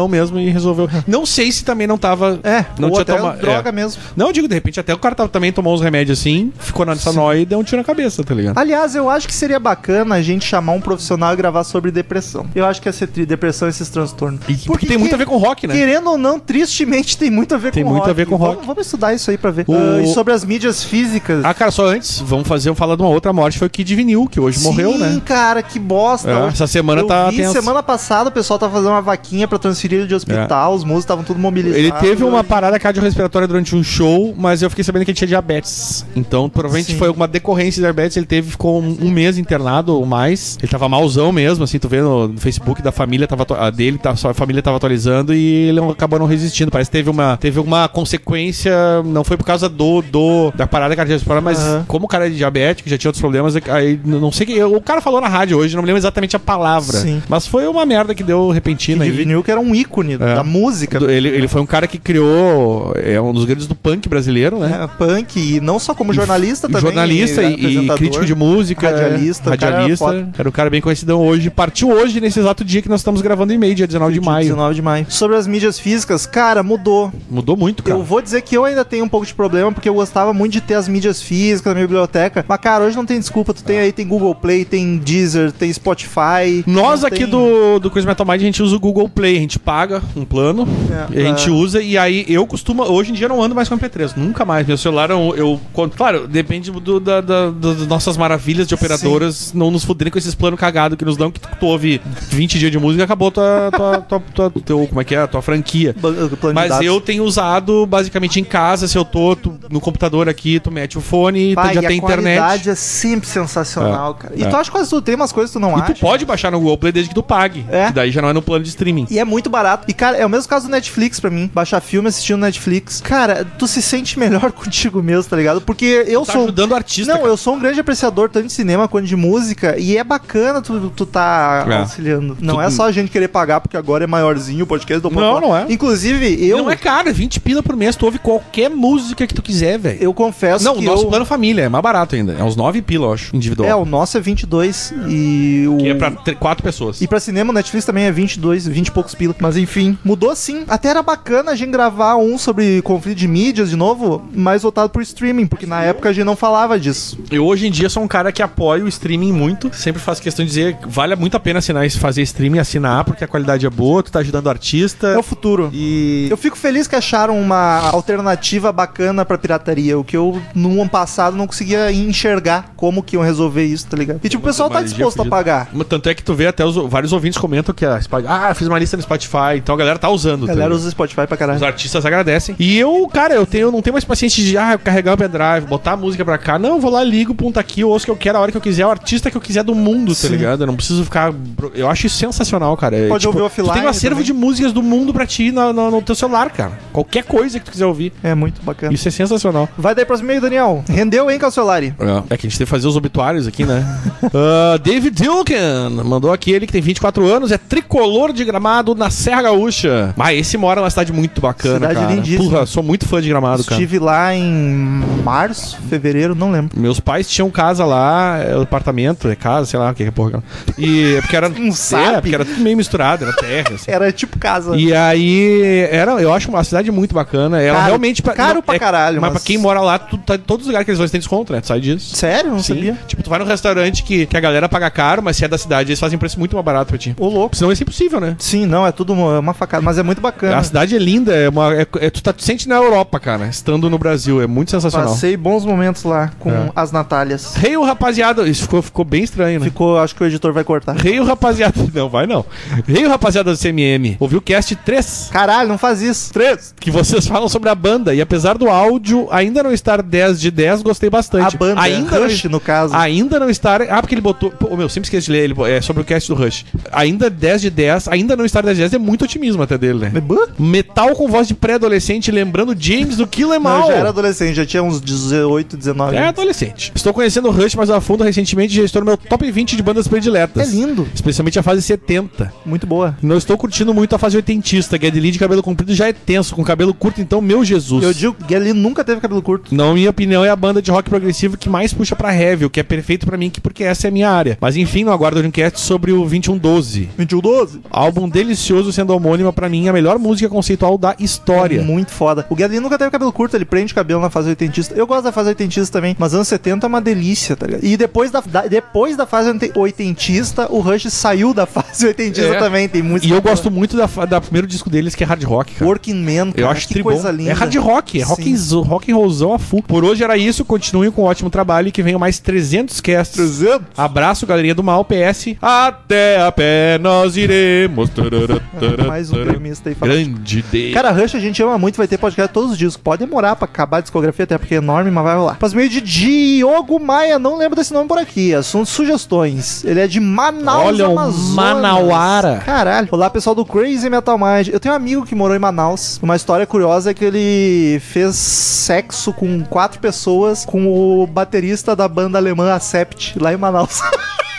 G: mesmo e resolveu. Não sei se também não tava.
A: É,
G: não tinha
A: até
G: toma-
A: droga
G: é.
A: mesmo.
G: Não, eu digo, de repente, até o cara tava- também tomou uns remédios assim, ficou nessa nóia e deu um tiro na cabeça, tá ligado?
A: Aliás, eu acho que seria bacana a gente chamar um profissional e gravar sobre depressão. Eu acho que ia ser tri- depressão e esses transtornos.
G: E- porque tem muito a ver com rock, né?
A: Querendo ou não, tristemente tem muito a ver
G: Tem
A: com
G: muito
A: rock.
G: a ver com
A: Vamos-
G: rock.
A: Vamos estudar isso aí pra ver.
G: O-
A: Ah, e sobre as mídias físicas.
G: Ah, cara, só antes, vamos fazer, vamos falar de uma outra morte, foi o Kid Vinil, que hoje morreu,
A: Sim,
G: né?
A: cara, que bosta.
G: É, essa semana
A: eu
G: tá
A: vi
G: tenso.
A: semana passada o pessoal tava fazendo uma vaquinha pra transferir ele de hospital, os músicos estavam tudo mobilizados.
G: Ele teve uma parada cardiorrespiratória durante um show, mas eu fiquei sabendo que ele tinha diabetes. Então, provavelmente
A: Sim.
G: foi alguma decorrência de diabetes. Ele teve, ficou um, um mês internado ou mais. Ele tava malzão mesmo, assim, tu vê no, no Facebook da família, tava, a dele, tá, só a família tava atualizando e ele acabou não resistindo. Parece que teve uma, teve uma consequência, não foi por causa do, do da parada cardiorrespiratória, mas
A: Aham.
G: como o cara é diabético, já tinha outros problemas, aí n- não sei que. O cara falou na rádio hoje, não me lembro exatamente a palavra.
A: Sim.
G: Mas foi uma merda que deu repentina aí.
A: vinil que era um ícone
G: É.
A: da música.
G: Ele, ele foi um cara que criou. É um dos grandes do punk brasileiro, né?
A: né, punk, e não só como jornalista também.
G: jornalista e, e
A: apresentador.
G: crítico de música.
A: radialista, o cara era
G: Radialista. um cara bem conhecidão hoje. Partiu hoje, nesse exato dia que nós estamos gravando em meio, dia 19 de maio.
A: 19 de maio. Sobre as mídias físicas, cara, mudou.
G: Mudou muito, cara.
A: Eu vou dizer que eu ainda tenho um pouco de problema, porque eu gostava muito de ter as mídias físicas na minha biblioteca. Mas, cara, hoje não tem desculpa. Tu tem aí, tem Google Play, tem Deezer, tem Spotify.
G: Nós aqui
A: tem-
G: do, do Crazy Metal Mind, a gente usa o Google Play, a gente paga um plano,
A: É,
G: a gente
A: pra-
G: usa, e aí eu costumo, hoje em dia eu não ando mais com MP3, nunca mais. Meu celular, eu, eu conto- claro, depende do, da, da- das nossas maravilhas de operadoras não nos fuderem com esses planos cagados que nos dão, que tu, tu ouve 20 dias de música e acabou tua, tua, tua, tua- teu, como é que é, tua franquia.
A: De
G: Mas eu tenho usado basicamente em casa, se eu tô tu- no computador aqui, tu mete o fone, tu
A: Pai,
G: já
A: e
G: tem
A: a qualidade
G: internet.
A: é sempre sensacional,
G: É,
A: cara. E
G: é.
A: tu acha que quase tu tem umas coisas que tu não
G: E
A: acha?
G: tu pode baixar no Google Play desde que tu pague.
A: É.
G: Que daí já não é no plano de streaming.
A: E é muito barato. E, cara, é o mesmo caso do Netflix pra mim. Baixar filme assistindo Netflix. cara, tu se sente melhor <laughs> contigo mesmo, tá ligado? Porque eu
G: Tá
A: sou.
G: ajudando o artista.
A: Não,
G: cara.
A: eu sou um grande apreciador tanto de cinema quanto de música e é bacana tu, tu tá
G: É.
A: auxiliando. Não
G: Tu-
A: é só a gente querer pagar porque agora é maiorzinho o podcast do
G: Não, não é.
A: Inclusive, eu
G: Não é caro, é 20 pila por mês. Tu ouve qualquer música que tu quiser, velho.
A: eu confesso
G: Não, o
A: que
G: nosso
A: eu
G: plano família é mais barato ainda. É uns 9 pila, eu acho, individual.
A: É, o nosso é 22 e o
G: Que é pra tre- quatro pessoas.
A: E pra cinema, o Netflix também é 22, 20 e poucos pila. Mas enfim, mudou sim. Até era bacana a gente gravar um sobre conflito de mídias de novo, mais voltado pro streaming, porque na época a gente não falava disso.
G: Eu hoje em dia sou um cara que apoia o streaming muito. Sempre faço questão de dizer que vale muito a pena assinar, fazer streaming, assinar, porque a qualidade é boa, tu tá ajudando o artista.
A: É o futuro.
G: E.
A: Eu fico feliz que acharam uma alternativa bacana pra pirataria, o que eu no ano passado não conseguia enxergar como que iam resolver isso, tá ligado? E tipo, o pessoal tá disposto a pagar.
G: Tanto é que tu vê até os, vários ouvintes comentam que a Spotify, ah, fiz uma lista no Spotify, então a galera tá usando.
A: A
G: tá
A: galera
G: ligado?
A: usa Spotify pra
G: Os
A: caralho.
G: artistas agradecem. E eu, cara, eu tenho, não tenho mais paciência de ah, carregar o pendrive, botar a música pra cá. Não, eu vou lá, ligo, tá aqui, eu ouço o que eu quero, a hora que eu quiser, o artista que eu quiser do mundo, tá
A: Sim.
G: ligado? Eu não preciso ficar. Eu acho isso sensacional, cara. É,
A: Pode ouvir offline
G: Tu tem um acervo
A: também.
G: de músicas do mundo pra ti no, no- no teu celular, cara. Qualquer coisa que tu quiser ouvir.
A: É muito bacana.
G: Isso é sensacional.
A: Vai daí próximo meio, Daniel. Rendeu, hein, Calciolari?
G: É que a gente tem que fazer os obituários aqui, né? <laughs> Ah, David Duncan mandou aqui ele que tem 24 anos, é tricolor de gramado na Serra Gaúcha. Ah, esse mora numa cidade muito bacana,
A: Cidade
G: cara.
A: lindíssima.
G: Porra, sou muito fã de gramado, cara.
A: Estive lá em março, fevereiro, não lembro.
G: Meus pais tinham casa lá, é, apartamento, é casa, sei lá o que é porra. E é porque era. <laughs>
A: Não
G: é,
A: sabe?
G: porque era tudo meio misturado, era terra, assim. <laughs>
A: Era tipo casa.
G: E aí, era, eu acho uma cidade muito bacana. Ela
A: Caro-
G: realmente.
A: caro pra caralho,
G: Mas,
A: mas-
G: pra quem mora lá, tu, tá, todos os lugares que eles vão, têm desconto, né? Tu sai disso.
A: Sério? Não
G: Sim.
A: sabia.
G: Tipo, tu vai num restaurante que, que a galera paga caro, mas se é da cidade, eles fazem preço muito mais barato pra ti.
A: Ô, louco.
G: Senão isso é impossível, né?
A: Sim, não, é tudo uma, uma facada, mas é muito bacana.
G: A cidade é linda, é uma, é- é- tu tá, tu sente na Europa, cara, estando no Brasil. É muito sensacional.
A: Passei bons momentos lá com
G: É.
A: as Natálias.
G: Rei, o rapaziada. Isso ficou, ficou bem estranho, né?
A: Ficou, acho que o editor vai cortar.
G: Rei, o rapaziada. <laughs> Não, vai não. Rei, o rapaziada do CMM. Ouviu o cast 3?
A: Caralho, não faz isso. Três.
G: Que vocês falam sobre a banda. E apesar do áudio ainda não estar 10 de 10, gostei
A: A
G: bastante.
A: banda,
G: ainda
A: Rush, no caso.
G: Ainda não estar. Ah, porque ele botou. Pô, meu, sempre esqueço de ler. Ele, é sobre o cast do Rush. Ainda 10 de 10, ainda não estar 10 de 10 é muito otimismo até dele, né? Metal com voz de pré-adolescente, lembrando James do Kill Em
A: Não,
G: All.
A: eu já era adolescente, já tinha uns 18, 19
G: É adolescente. Estou conhecendo o Rush mais a fundo recentemente e já estou no meu top 20 de bandas prediletas.
A: É lindo.
G: Especialmente a fase 70.
A: Muito boa.
G: Não estou curtindo muito a fase oitentista. Geddy Lee de cabelo comprido já é tenso. Com cabelo curto, então, meu Jesus.
A: Eu digo que ele nunca teve cabelo curto.
G: Na minha opinião, é a banda de rock progressivo que mais puxa pra heavy, o que é perfeito pra mim, que- porque essa é a minha área. Mas enfim, no aguardo um cast sobre o 2112.
A: 21, 12.
G: Álbum delicioso, sendo homônima pra mim, a melhor música conceitual da história.
A: Muito foda. O Guedlin nunca teve cabelo curto, ele prende cabelo na fase oitentista. Eu gosto da fase oitentista também, mas anos 70 é uma delícia, tá ligado? E depois da, da- depois da fase oite- oitentista, o Rush saiu da <laughs> fase oitentista
G: É.
A: também. Tem música
G: E eu
A: boa.
G: gosto muito da, da primeiro disco deles, que é hard rock, cara.
A: Working Man, cara,
G: Eu acho
A: que coisa linda.
G: É hard rock, é rock,
A: Sim.
G: and, rock and rollzão a full. Por hoje era isso, continuem com um ótimo trabalho e que venham mais 300 casts.
A: 300?
G: Abraço, galerinha do Mal, PS. Até a pé nós iremos. Tarará, <laughs> tarará,
A: Mais um gremista aí falando.
G: Grande.
A: Cara, Rush a gente ama muito, vai ter podcast todos os dias. Pode demorar pra acabar a discografia, até porque é enorme, mas vai rolar. Faz meio de Diogo Maia, não lembro desse nome por aqui. Assuntos sugestões. Ele é de Manaus,
G: Olha, o
A: Amazonas.
G: Manauara.
A: Caralho. Olá, pessoal do Crazy Metal Mind. Eu tenho um amigo que morou em Manaus. Uma história curiosa é que ele fez sexo com quatro pessoas com o baterista da banda alemã Acept, lá em Manaus. <laughs>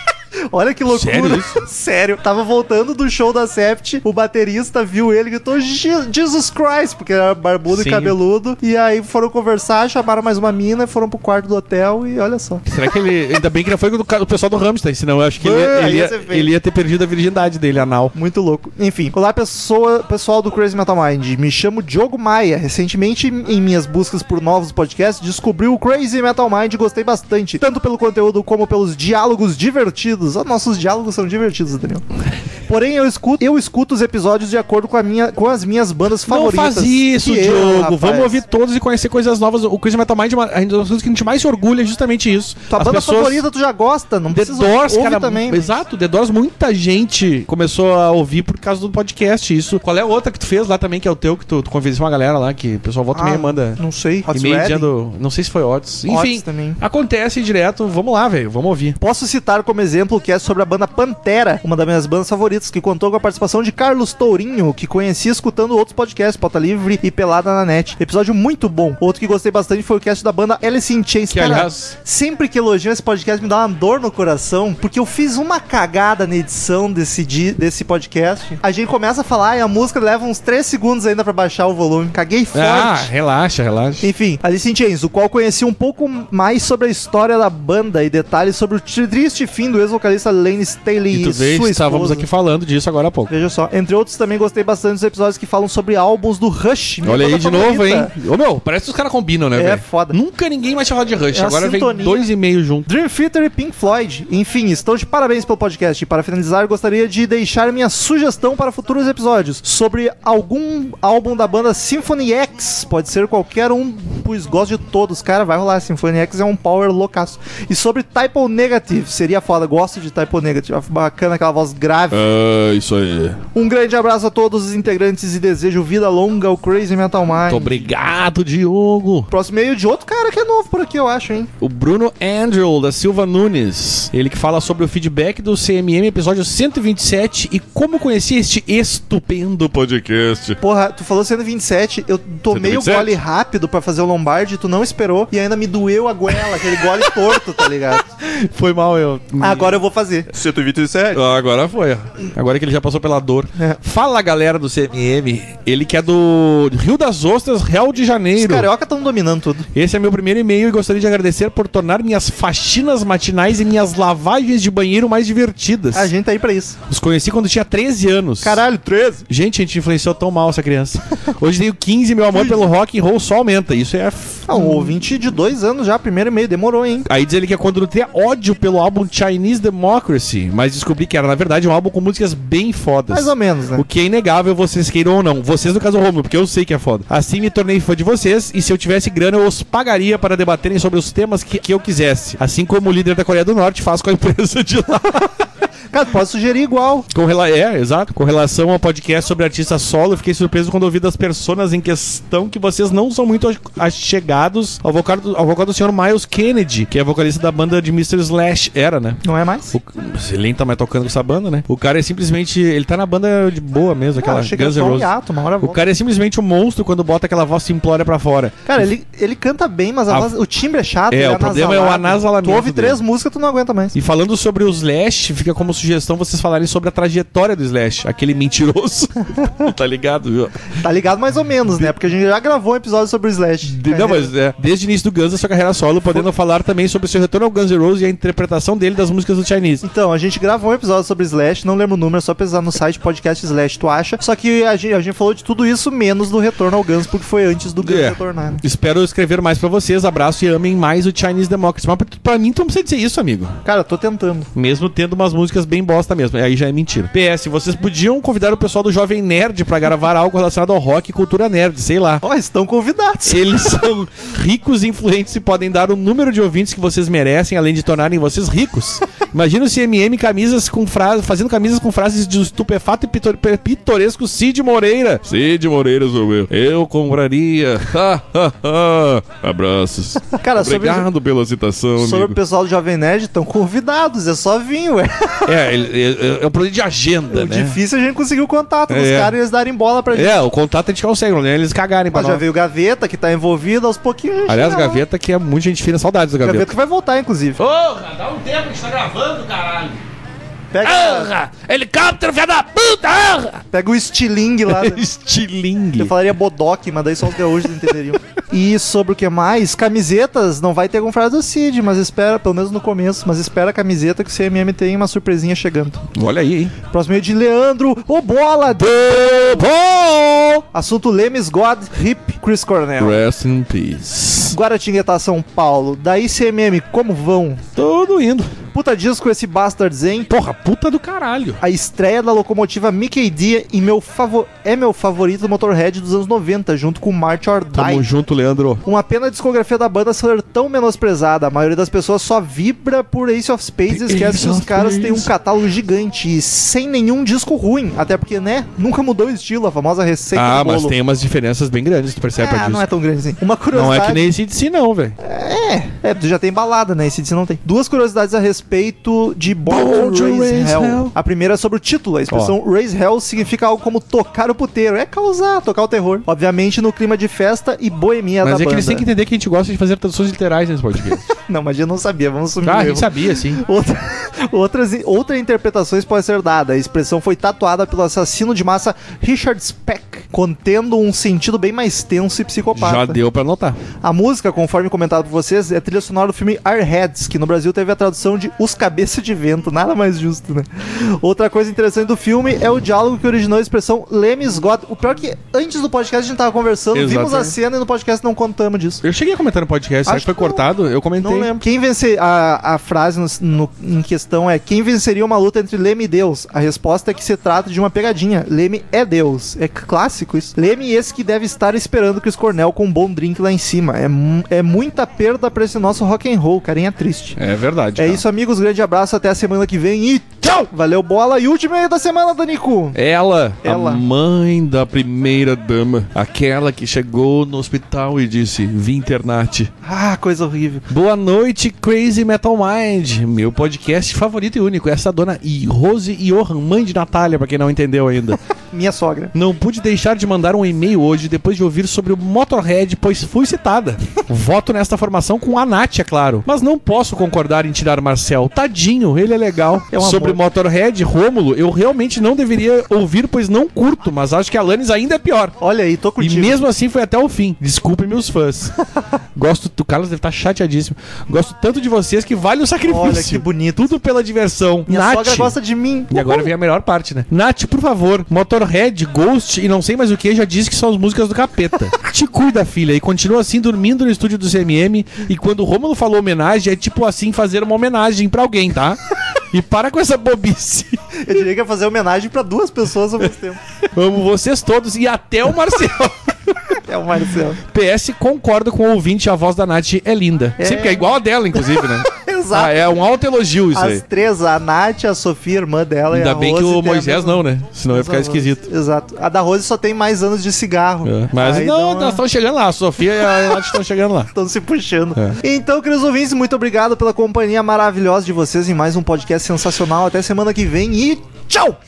A: Olha que loucura.
G: Sério isso? <laughs>
A: Sério. Tava voltando do show da Sept, o baterista viu ele e gritou "Je- Jesus Christ, porque era barbudo
G: Sim.
A: e cabeludo. E aí foram conversar, chamaram mais uma mina, foram pro quarto do hotel e olha só.
G: Será que ele. Ainda bem que não foi do pessoal do Rammstein, senão eu acho que ele, ia- ele
A: ia
G: ele ia ter perdido a virgindade dele, anal.
A: Muito louco. Enfim, olá pessoa, pessoal do Crazy Metal Mind. Me chamo Diogo Maia. Recentemente, em minhas buscas por novos podcasts, descobri o Crazy Metal Mind e gostei bastante, tanto pelo conteúdo como pelos diálogos divertidos. Os nossos diálogos são divertidos, Daniel. Porém, eu escuto, eu escuto os episódios de acordo com, a minha, com as minhas bandas favoritas.
G: Não faz isso,
A: Que eu,
G: Diogo.
A: rapaz.
G: Vamos ouvir todos e conhecer coisas novas. O Crazy Metal Mind é uma, uma das coisas que a gente mais se orgulha é justamente isso.
A: Tua banda favorita tu já gosta, não
G: The
A: precisa
G: Doors,
A: ouvir
G: cara,
A: também.
G: exato, The Doors, muita gente começou a ouvir por causa do podcast, isso. Qual é a outra que tu fez lá também, que é o teu, que tu, tu convenceu uma galera lá, que o pessoal volta e
A: Ah,
G: meia manda
A: Não sei.
G: E-mail dizendo, não sei se foi Otis. Enfim,
A: Otis também.
G: acontece direto, vamos lá, velho, vamos ouvir.
A: Posso citar como exemplo que é sobre a banda Pantera, uma das minhas bandas favoritas que contou com a participação de Carlos Tourinho, que conheci escutando outros podcasts, Pauta Livre e Pelada na Net. Episódio muito bom. Outro que gostei bastante foi o cast da banda Alice in Chains.
G: Que, aliás-
A: sempre que elogiam esse podcast me dá uma dor no coração, porque eu fiz uma cagada na edição desse, desse podcast. A gente começa a falar e a música leva uns 3 segundos ainda pra baixar o volume. Caguei forte.
G: Ah, relaxa, relaxa.
A: Enfim, Alice in Chains, o qual conheci um pouco mais sobre a história da banda e detalhes sobre o triste fim do ex-vocalista Lane Staley
G: E tu vê,
A: sua
G: estávamos aqui falando disso agora há pouco.
A: Veja só. Entre outros, também gostei bastante dos episódios que falam sobre álbuns do Rush.
G: Olha aí de novo, hein?
A: favorita.
G: Ô meu, parece que os caras combinam, né,
A: É
G: velho?
A: foda.
G: Nunca ninguém mais chamava de Rush.
A: É
G: Agora vem dois e meio junto.
A: Dream Theater e Pink Floyd. Enfim, estou de parabéns pelo podcast. E para finalizar, gostaria de deixar minha sugestão para futuros episódios sobre algum álbum da banda Symphony X. Pode ser qualquer um, pois gosto de todos. Cara, vai rolar. Symphony X é um power loucaço. E sobre Typo Negative. Seria foda. Gosto de Typo Negative. Bacana aquela voz grave.
G: Ah, isso aí.
A: Um grande abraço a todos os integrantes e desejo vida longa ao Crazy Metal Mind.
G: Muito obrigado, Diogo.
A: Próximo meio de outro cara que é novo por aqui, eu acho, hein?
G: O Bruno Andrew, da Silva Nunes. Ele que fala sobre o feedback do CMM, episódio 127, e como conheci este estupendo podcast.
A: Porra, tu falou 127, eu tomei
G: 127?
A: o gole rápido pra fazer o Lombardi, tu não esperou e ainda me doeu a goela, aquele gole torto, tá ligado? <laughs>
G: Foi mal, eu.
A: Agora eu vou fazer.
C: 127.
G: Ah, Agora foi. ó. Agora que ele já passou pela dor.
A: É.
G: Fala, galera do CMM. Ele que é do Rio das Ostras, Real de
A: Os
G: Janeiro.
A: carioca estão dominando tudo.
G: Esse é meu primeiro e-mail e gostaria de agradecer por tornar minhas faxinas matinais e minhas lavagens de banheiro mais divertidas.
A: A gente tá aí pra isso.
G: Os conheci quando tinha 13 anos.
A: Caralho, 13.
G: Gente, a gente influenciou tão mal essa criança. Hoje tenho 15 meu amor pelo rock and roll só aumenta. Isso é. f-
A: Ah, um ouvinte de dois anos já, primeiro e-mail, demorou, hein?
G: Aí diz ele que é quando nutria ódio pelo álbum Chinese Democracy, mas descobri que era, na verdade, um álbum com músicas bem fodas.
A: Mais ou menos, né?
G: O que é inegável, vocês queiram ou não. Vocês, no caso, Romulo, porque eu sei que é foda. Assim me tornei fã de vocês e se eu tivesse grana, eu os pagaria para debaterem sobre os temas que, que eu quisesse. Assim como o líder da Coreia do Norte faz com a empresa de lá. <laughs> <laughs>
A: Cara, pode sugerir igual.
G: Com rela... É, exato. Com relação ao podcast sobre artista solo, eu fiquei surpreso quando ouvi das personas em questão que vocês não são muito achegados ao vocal do, ao vocal do senhor Miles Kennedy, que é vocalista da banda de Mr. Slash. Era, né?
A: Não é mais?
G: O... Ele nem tá mais tocando com essa banda, né? O cara é simplesmente. Ele tá na banda de boa mesmo, aquela
A: Ah,
G: Guns N'
A: um
G: Roses.
A: hiato, uma hora
G: O cara é simplesmente um monstro quando bota aquela voz simplória pra fora.
A: Cara, ele, ele canta bem, mas a
G: A-
A: voz- o timbre é chato.
G: É, o problema é o anasalamento
A: Tu ouve
G: dele.
A: três músicas, tu não aguenta mais.
G: E falando sobre o Slash, fica como sugestão vocês falarem sobre a trajetória do Slash, aquele mentiroso. <laughs> tá ligado? viu?
A: Tá ligado mais ou menos, né? Porque a gente já gravou um episódio sobre o Slash.
G: De- não, mas é, desde o início do Guns, a sua carreira solo, podendo falar também sobre o seu retorno ao Guns N' Roses e a interpretação dele das músicas do Chinese.
A: Então, a gente gravou um episódio sobre Slash, não lembro o número, é só pesquisar no site podcast Slash, tu acha? Só que a gente, a gente falou de tudo isso menos do retorno ao Guns, porque foi antes do Guns
G: É.
A: retornar. né?
G: Espero escrever mais pra vocês. Abraço e amem mais o Chinese Democracy. Mas pra, pra mim, tu não precisa dizer isso, amigo.
A: Cara, tô tentando.
G: Mesmo tendo umas músicas bem bosta mesmo. Aí já é mentira. PS, vocês podiam convidar o pessoal do Jovem Nerd pra gravar algo relacionado ao rock e cultura nerd, sei lá.
A: Ó, estão convidados.
G: Eles são ricos e influentes e podem dar o número de ouvintes que vocês merecem, além de tornarem vocês ricos. Imagina o CMM camisas com frases, fazendo camisas com frases de estupefato e pitor- pitoresco Cid Moreira. Cid Moreira sou eu. Eu compraria. Abraços.
A: Cara, sobre,
G: Obrigado pela citação,
A: sobre o
G: amigo.
A: pessoal do Jovem Nerd, estão convidados, é só vir, ué. <laughs>
G: É, ele- é, é um problema de agenda,
A: O
G: né?
A: difícil é a gente conseguir o contato dos
G: É.
A: caras e eles darem bola pra gente.
G: É, o contato a gente consegue, né? Eles cagarem pra
A: Mas já
G: nós.
A: veio o Gaveta, que tá envolvido, aos pouquinhos a gente
G: Aliás,
A: lá.
G: Gaveta que é muita gente fina, saudades do
A: Gaveta
G: Gaveta.
A: que vai voltar, inclusive.
G: Porra, dá um tempo que está gravando, caralho.
A: Pega,
G: Porra! Helicóptero, filha da puta! Porra!
A: pega o estilingue lá. né? <laughs>
G: Estilingue.
A: Eu falaria bodoque, mas daí só os gaúchos entenderiam. E sobre o que mais? Camisetas, não vai ter com frase do Cid, mas espera, pelo menos no começo, mas espera a camiseta que o CMM tem uma surpresinha chegando.
G: Olha aí, hein?
A: Próximo meio de Leandro, ô bola!
G: Bom!
A: Assunto Lemes God, Hip, Chris Cornell.
G: Rest in peace.
A: Guaratinguetá, São Paulo. Daí CMM, como vão?
G: Tudo indo.
A: Puta disco esse Bastards, hein?
G: Porra, puta do caralho.
A: A estreia da locomotiva Mickey D em meu favor... é meu favorito do Motorhead dos anos 90, junto com March or Die.
G: Tamo junto, Leandro.
A: Uma pena a discografia da banda ser tão menosprezada. A maioria das pessoas só vibra por Ace of Spades e esquece que os caras têm um catálogo gigante e sem nenhum disco ruim. Até porque, né, nunca mudou o estilo, a famosa receita
G: Ah, mas tem umas diferenças bem grandes, tu percebe
A: Ah, não é tão grande assim. Uma
G: Não
A: curiosidade...
G: é que nem esse de si, não, velho.
A: É, é, tu já tem balada, né? Esse DC não tem. Duas curiosidades a respeito respeito de Born to Raise
G: Raise
A: Hell.
G: Hell.
A: A primeira é sobre o título. A expressão Raise Hell significa algo como tocar o puteiro. É causar, tocar o terror. Obviamente no clima de festa e boemia
G: Mas
A: da
G: é que
A: banda.
G: eles têm que entender que a gente gosta de fazer traduções literais nesse podcast. <laughs>
A: Não, mas eu não sabia. Vamos sumir
G: ah, a gente sabia, sim.
A: Outra, <laughs> outras, outras interpretações podem ser dadas. A expressão foi tatuada pelo assassino de massa Richard Speck, contendo um sentido bem mais tenso e psicopata.
G: Já deu pra notar.
A: A música, conforme comentado por vocês, é trilha sonora do filme Airheads, que no Brasil teve a tradução de Os Cabeças de Vento. Nada mais justo, né? Outra coisa interessante do filme é o diálogo que originou a expressão Lemes God. O pior é que antes do podcast a gente tava conversando, vimos a
G: Exatamente.
A: cena e no podcast não contamos disso.
G: Eu cheguei a comentar no podcast,
A: Acho
G: que foi
A: que não.
G: cortado? Eu comentei.
A: Não lembro. Quem vencer a, a frase no- no- em questão é quem venceria uma luta entre Leme e Deus? A resposta é que se trata de uma pegadinha. Leme é Deus. É clássico isso. Leme esse que deve estar esperando Chris Cornell com um bom drink lá em cima. É, é muita perda pra esse nosso rock and roll, carinha triste.
G: É verdade.
A: É
G: cara.
A: isso, amigos. Grande abraço. Até a semana que vem e tchau! Valeu, bola. E último aí da semana, Danico.
G: Ela,
A: Ela.
G: a mãe da primeira dama, aquela que chegou no hospital e disse: Vim internate.
A: Ah, coisa horrível.
G: Boa noite, Crazy Metal Mind, meu podcast favorito e único. Essa dona I- Rose Johan, mãe de Natália, pra quem não entendeu ainda. <laughs>
A: Minha sogra.
G: Não pude deixar de mandar um e-mail hoje depois de ouvir sobre o Motorhead, pois fui citada. <laughs> Voto nesta formação com a Nath, é claro. Mas não posso concordar em tirar Marcel. Tadinho, ele é legal.
A: É um
G: sobre
A: amor.
G: Motorhead, Rômulo, eu realmente não deveria ouvir, pois não curto, mas acho que a Alanis ainda é pior.
A: Olha aí, tô
G: E
A: contigo.
G: mesmo assim foi até o fim. Desculpe meus fãs. <laughs> Gosto, o Carlos deve estar chateadíssimo. Gosto tanto de vocês que vale o sacrifício.
A: Olha que bonito.
G: Tudo pela diversão.
A: Minha
G: Nath.
A: sogra gosta de mim.
G: E agora vem a melhor parte, né? Nath, por favor, Motorhead, Ghost e não sei mais o que já disse que são as músicas do capeta. <laughs> Te cuida, filha, e continua assim dormindo no estúdio do CMM. E quando o Rômulo falou homenagem, é tipo assim fazer uma homenagem pra alguém, tá? E para com essa bobice.
A: Eu diria que ia fazer homenagem pra duas pessoas ao mesmo tempo.
G: Amo vocês todos e até o Marcel. <laughs>
A: É o Marcelo.
G: PS, concordo com o ouvinte, a voz da Nath é linda.
A: É.
G: Sempre que é igual a dela, inclusive, né?
A: Exato.
G: Ah, é um alto elogio isso
A: As
G: aí.
A: três, a Nath, a Sofia, irmã dela e
G: Ainda
A: a
G: bem
A: Rose
G: que o Moisés
A: mesma-
G: não, né? Senão ia ficar esquisito.
A: Exato. A da Rose só tem mais anos de cigarro.
G: É. Mas
A: Aí
G: não, nós estamos chegando lá. A Sofia e a Nath estão chegando lá. <laughs>
A: Estão se puxando.
G: É.
A: Então, queridos ouvintes, muito obrigado pela companhia maravilhosa de vocês em mais um podcast sensacional. Até semana que vem e tchau!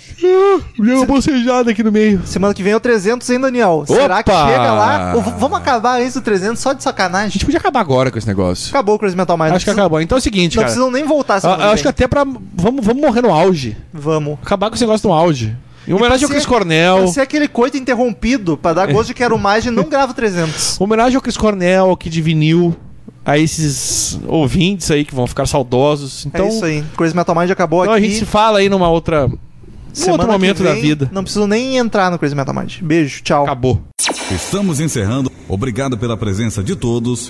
G: Deu uma bocejada aqui no meio.
A: Semana que vem é o 300, hein, Daniel? Será que
G: Opa!
A: chega lá? Ou v- vamos acabar antes do 300 só de
G: A
A: sacanagem?
G: gente podia acabar agora com esse negócio.
A: Acabou o Crazy Metal Mind.
G: Acho que acabou. Então é o seguinte,
A: Não
G: cara.
A: precisam nem voltar
G: Eu,
A: semana
G: eu acho que
A: vem.
G: até pra. Vamos, vamos morrer no auge.
A: Vamos.
G: Acabar com esse negócio no auge. Em homenagem ao Chris Cornell.
A: Pra ser aquele coito interrompido, pra dar gosto de quero mais e não grava o 300.
G: Homenagem ao Chris Cornell, aqui de vinil. A esses ouvintes aí que vão ficar saudosos. Então,
A: é isso aí. Crazy Metal Mind acabou
G: então a
A: aqui.
G: gente se fala aí numa outra.
A: Semana
G: outro momento da
A: vem,
G: vida.
A: Não preciso nem entrar no Crazy Metal Mind. Beijo, tchau.
G: Acabou.
H: Estamos encerrando. Obrigado pela presença de todos